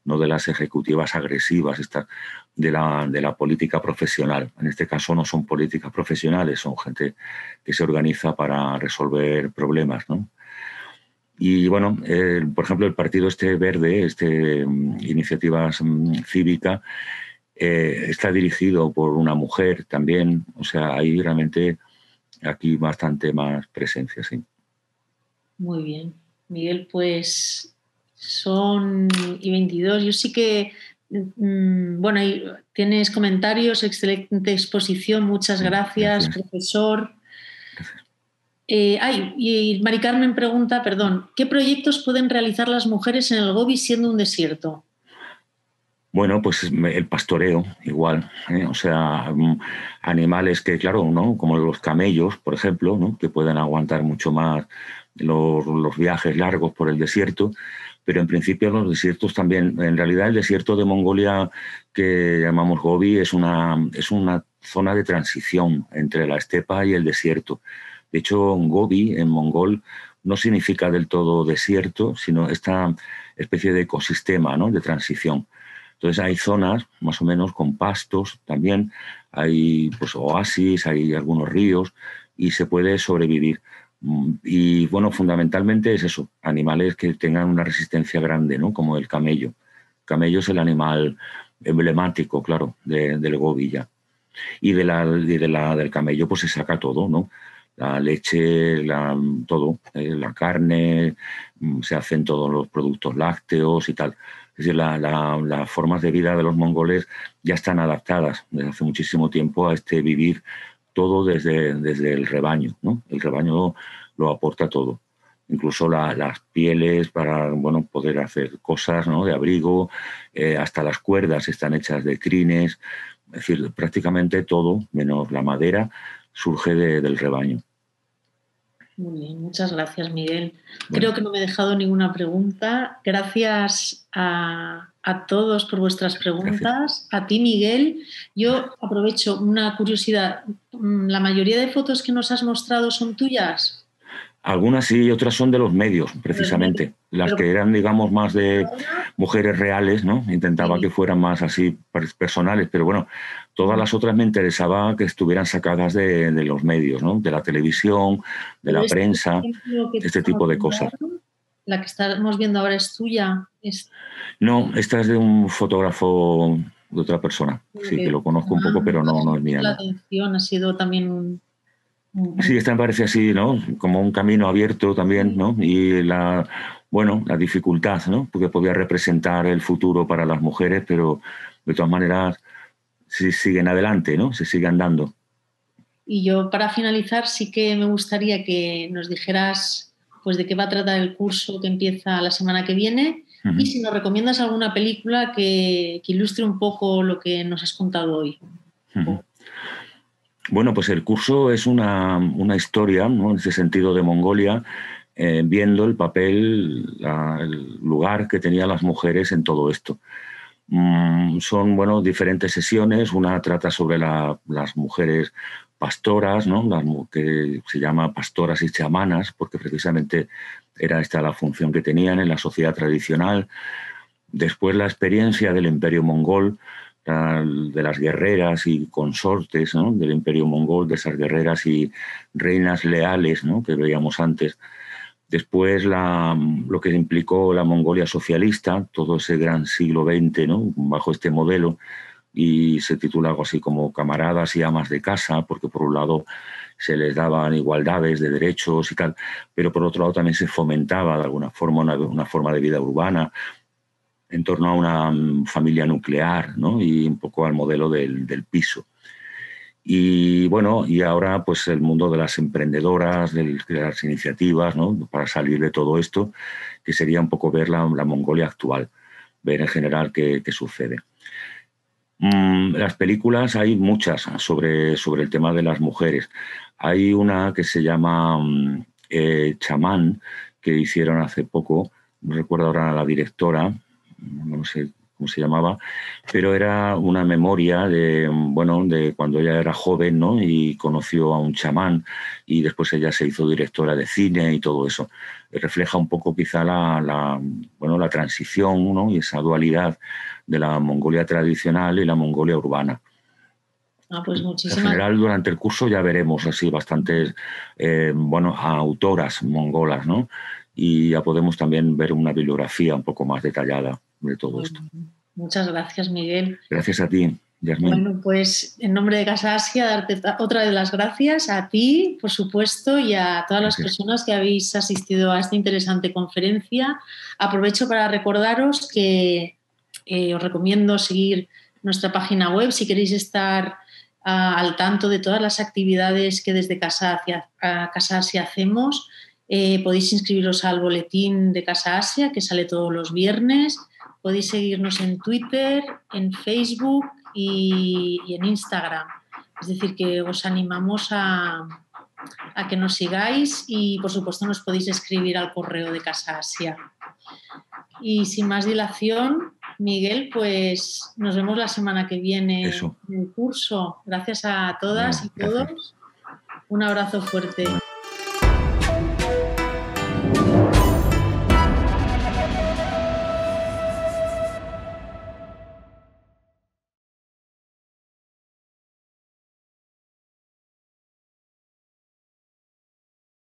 no de las ejecutivas agresivas, estas de la, de la política profesional. En este caso no son políticas profesionales, son gente que se organiza para resolver problemas. ¿no? Y bueno, por ejemplo, el partido este verde, este mm, Iniciativas mm, Cívica, eh, está dirigido por una mujer también. O sea, hay realmente aquí bastante más presencia, sí. Muy bien. Miguel, pues son y 22. Yo sí que, mm, bueno, tienes comentarios, excelente exposición, muchas gracias. profesor. Eh, ay, y Mari Carmen pregunta, perdón, ¿qué proyectos pueden realizar las mujeres en el Gobi siendo un desierto? Bueno, pues el pastoreo, igual. ¿eh? O sea, mm, animales que, claro, ¿no? Como los camellos, por ejemplo, ¿no? Que pueden aguantar mucho más los, los viajes largos por el desierto pero en principio los desiertos también. En realidad el desierto de Mongolia que llamamos Gobi es una, es una zona de transición entre la estepa y el desierto. De hecho, Gobi en mongol no significa del todo desierto, sino esta especie de ecosistema ¿no? de transición. Entonces hay zonas más o menos con pastos también, hay pues, oasis, hay algunos ríos y se puede sobrevivir. Y bueno, fundamentalmente es eso, animales que tengan una resistencia grande, ¿no? Como el camello. El camello es el animal emblemático, claro, del Gobi ya. Y, de la, de la, del camello pues se saca todo, ¿no? La leche, la, todo, eh, la carne, mm, se hacen todos los productos lácteos y tal. Es decir, las formas de vida de los mongoles ya están adaptadas desde hace muchísimo tiempo a este vivir todo desde, desde el rebaño. ¿no? El rebaño lo aporta todo, incluso las pieles para bueno, poder hacer cosas ¿no? de abrigo, eh, hasta las cuerdas están hechas de crines, es decir, prácticamente todo, menos la madera, surge del rebaño. Muy bien, muchas gracias Miguel. Creo que no me he dejado ninguna pregunta. Gracias a, todos por vuestras preguntas. A ti Miguel, yo aprovecho una curiosidad. ¿La mayoría de fotos que nos has mostrado son tuyas? Algunas sí y otras son de los medios, precisamente. Las que eran, digamos, más de mujeres reales, ¿no? Intentaba que fueran más así personales, pero bueno, todas las otras me interesaba que estuvieran sacadas de, los medios, ¿no? De la televisión, de la este prensa, este tipo de cosas. La que estamos viendo ahora es tuya. No, esta es de un fotógrafo de otra persona. Sí, que lo conozco un poco, pero no, no es mía. La atención ha sido también un Sí, esta me parece así, ¿no? Como un camino abierto también, ¿no? Y la, bueno, la dificultad, ¿no? Porque podía representar el futuro para las mujeres, pero de todas maneras sí siguen adelante, ¿no? Se siguen dando. Y yo, para finalizar, sí que me gustaría que nos dijeras pues de qué va a tratar el curso que empieza la semana que viene y si nos recomiendas alguna película que, ilustre un poco lo que nos has contado hoy. Bueno, pues el curso es una, historia, ¿no? en ese sentido, de Mongolia, eh, viendo el papel, el lugar que tenían las mujeres en todo esto. Mm, son bueno, diferentes sesiones. Una trata sobre las mujeres pastoras, ¿no? las, que se llama pastoras y chamanas, porque precisamente era esta la función que tenían en la sociedad tradicional. Después la experiencia del imperio mongol, de las guerreras y consortes del imperio mongol, de esas guerreras y reinas leales que veíamos antes. Después lo que implicó la Mongolia socialista, todo ese gran siglo XX, bajo este modelo, y se titula algo así como Camaradas y Amas de Casa, porque por un lado se les daban igualdades de derechos y tal, pero por otro lado también se fomentaba de alguna forma una forma de vida urbana, en torno a una mm, familia nuclear y un poco al modelo del, piso. Y bueno, y ahora pues el mundo de las emprendedoras, de las iniciativas, ¿no? para salir de todo esto, que sería un poco ver la, Mongolia actual, ver en general qué, sucede. Mm, las películas hay muchas sobre, sobre el tema de las mujeres. Hay una que se llama mm, eh, Chamán, que hicieron hace poco, no recuerdo ahora la directora, no sé cómo se llamaba, pero era una memoria de, bueno, de cuando ella era joven ¿no? y conoció a un chamán y después ella se hizo directora de cine y todo eso. Refleja un poco quizá la, bueno, la transición ¿no? y esa dualidad de la Mongolia tradicional y la Mongolia urbana. Ah, pues en general, durante el curso ya veremos así bastantes eh, bueno, autoras mongolas, ¿no? Y ya podemos también ver una bibliografía un poco más detallada de todo esto. Muchas gracias, Miguel. Gracias a ti. Yasmin. Bueno, pues en nombre de Casa Asia, darte otra de las gracias a ti, por supuesto, y a todas las personas que habéis asistido a esta interesante conferencia. Aprovecho para recordaros que eh, os recomiendo seguir nuestra página web si queréis estar al tanto de todas las actividades que desde Casa, Asia hacemos. Eh, podéis inscribiros al boletín de Casa Asia, que sale todos los viernes. Podéis seguirnos en Twitter, en Facebook y, en Instagram. Es decir, que os animamos a, a, que nos sigáis y, por supuesto, nos podéis escribir al correo de Casa Asia. Y sin más dilación, Miguel, pues nos vemos la semana que viene en el curso. Gracias a todas y todos. Un abrazo fuerte.